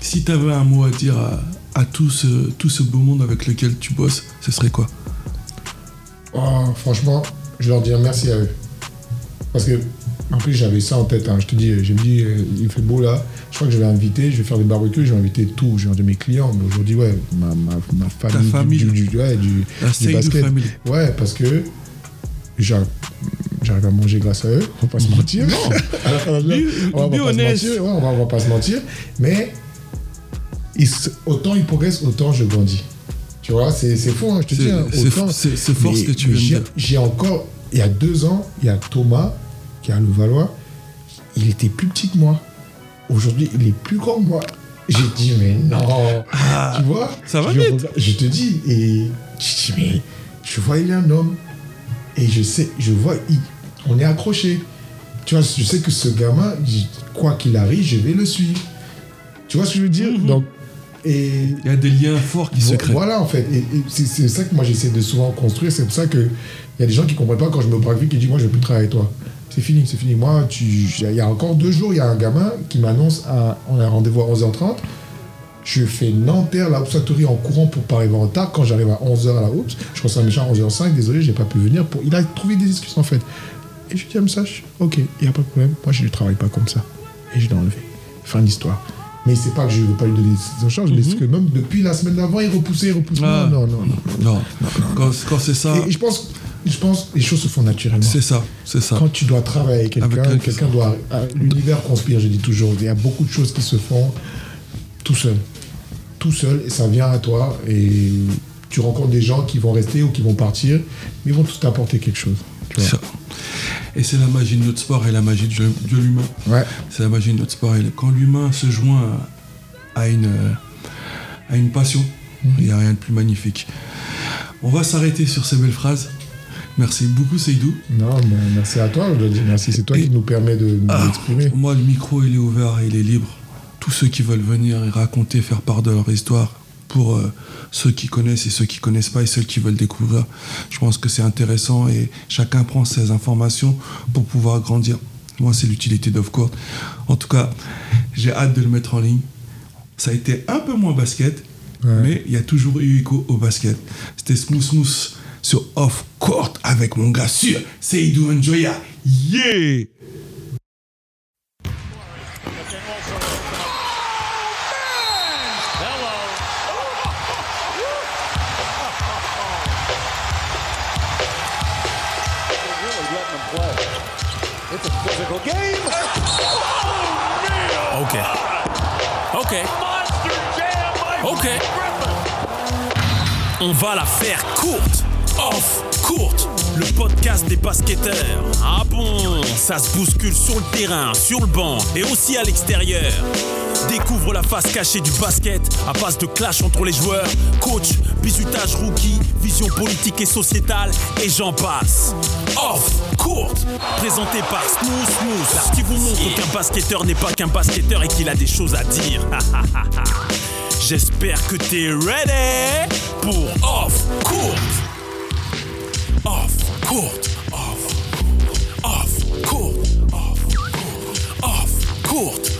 Speaker 2: si tu avais un mot à dire à, à tout, ce, tout ce beau monde avec lequel tu bosses, ce serait quoi?
Speaker 3: Oh, franchement, je leur dire merci à eux. Parce que, en plus, j'avais ça en tête. hein. Je te dis, j'ai dit, euh, il fait beau là. Je crois que je vais inviter, je vais faire des barbecues, je vais inviter tout. Vais inviter mes clients. Mais aujourd'hui, ouais, ma, ma, ma famille. du-
Speaker 2: famille.
Speaker 3: Du, du- ouais, du, du basket. Ouais, parce que j'arrive à manger grâce à eux, on va pas se mentir. À de
Speaker 2: Be-
Speaker 3: on va pas se mentir, ouais, on va, on va pas se mentir. Mais ils autant ils progressent, autant je grandis. Tu vois, c'est fou, hein, je te dis. hein,
Speaker 2: c'est- fort ce que tu de
Speaker 3: j'ai- encore, il y a deux ans, il y a Thomas, qui a le Valois, il était plus petit que moi. Aujourd'hui, il est plus grand que moi. J'ai dit, mais non. tu vois
Speaker 2: Ah, ça va
Speaker 3: je,
Speaker 2: vite.
Speaker 3: regarde- Je te dis, et je dis, mais je vois, il est un homme. Et je sais, je vois, il- on est accroché. Tu vois, je sais que ce gamin, quoi qu'il arrive, je vais le suivre. Tu vois ce que je veux dire?
Speaker 2: Mhm.
Speaker 3: Donc, et
Speaker 2: Il y a des liens forts qui se
Speaker 3: Vo-
Speaker 2: créent.
Speaker 3: Voilà, en fait. Et, c'est ça que moi, j'essaie de souvent construire. C'est pour ça qu'il y a des gens qui ne comprennent pas quand je me braque qui disent Moi, je ne veux plus travailler avec toi. C'est fini, c'est fini. Moi, il y a encore deux jours, il y a un gamin qui m'annonce à- on a un rendez-vous à 11h30. Je fais Nanterre, la Hoops Factory en courant pour pas arriver en retard. Quand j'arrive à 11h à la Hoops, je reçois un méchant à 11h05. Désolé, j'ai pas pu venir. Pour... Il a trouvé des excuses, en fait. Et je dis à Message Ok, il n'y a pas de problème. Moi, je ne travaille pas comme ça. Et je l'ai enlevé. Fin d'histoire. Mais c'est pas que je ne veux pas lui donner son change, mais c'est que même depuis la semaine d'avant, il repoussait, il repoussait.
Speaker 2: Ah.
Speaker 3: Non, non, non. non.
Speaker 2: Non, quand, quand c'est ça,
Speaker 3: Et je pense, je pense que les choses se font naturellement.
Speaker 2: c'est ça, c'est ça.
Speaker 3: Quand tu dois travailler avec quelqu'un,
Speaker 2: quelqu'un.
Speaker 3: doit. euh, L'univers conspire, je dis toujours. Il y a beaucoup de choses qui se font tout seul. Tout seul, et ça vient à toi. Et tu rencontres des gens qui vont rester ou qui vont partir, mais ils vont tous t'apporter quelque chose. tu vois.
Speaker 2: Ça. Et c'est la magie de notre sport et la magie de, de l'humain.
Speaker 3: Ouais.
Speaker 2: C'est la magie de notre sport. Et quand l'humain se joint à, une, à une passion, il n'y a rien de plus magnifique. On va s'arrêter sur ces belles phrases. Merci beaucoup, Seydou.
Speaker 3: Non, mais merci à toi. Je dois dire merci. C'est toi
Speaker 2: Et-
Speaker 3: qui nous permet de nous
Speaker 2: Ah,
Speaker 3: exprimer.
Speaker 2: moi, le micro, il est ouvert, il est libre. Tous ceux qui veulent venir et raconter, faire part de leur histoire, pour euh, ceux qui connaissent et ceux qui connaissent pas et ceux qui veulent découvrir, je pense que c'est intéressant et chacun prend ses informations pour pouvoir grandir. Moi, c'est l'utilité d'Off-Court. En tout cas, j'ai hâte de le mettre en ligne. Ça a été un peu moins basket,
Speaker 3: Ouais.
Speaker 2: mais il y a toujours eu écho au basket. C'était Smooth Smooth sur Off Court avec mon gars sûr, Seydou Njoya. Yeah!
Speaker 1: On va la faire courte. Off, courte. Le podcast des basketteurs. Ah bon, ça se bouscule sur le terrain, sur le banc et aussi à l'extérieur. Découvre la face cachée du basket à base de clash entre les joueurs, coach, bisutage rookie, vision politique et sociétale et j'en passe. Off, courte, présenté par Smooth Smooth, qui vous montre qu'un basketteur n'est pas qu'un basketteur et qu'il a des choses à dire. J'espère que t'es ready pour Off court. Off. Off court. Off court. Off court.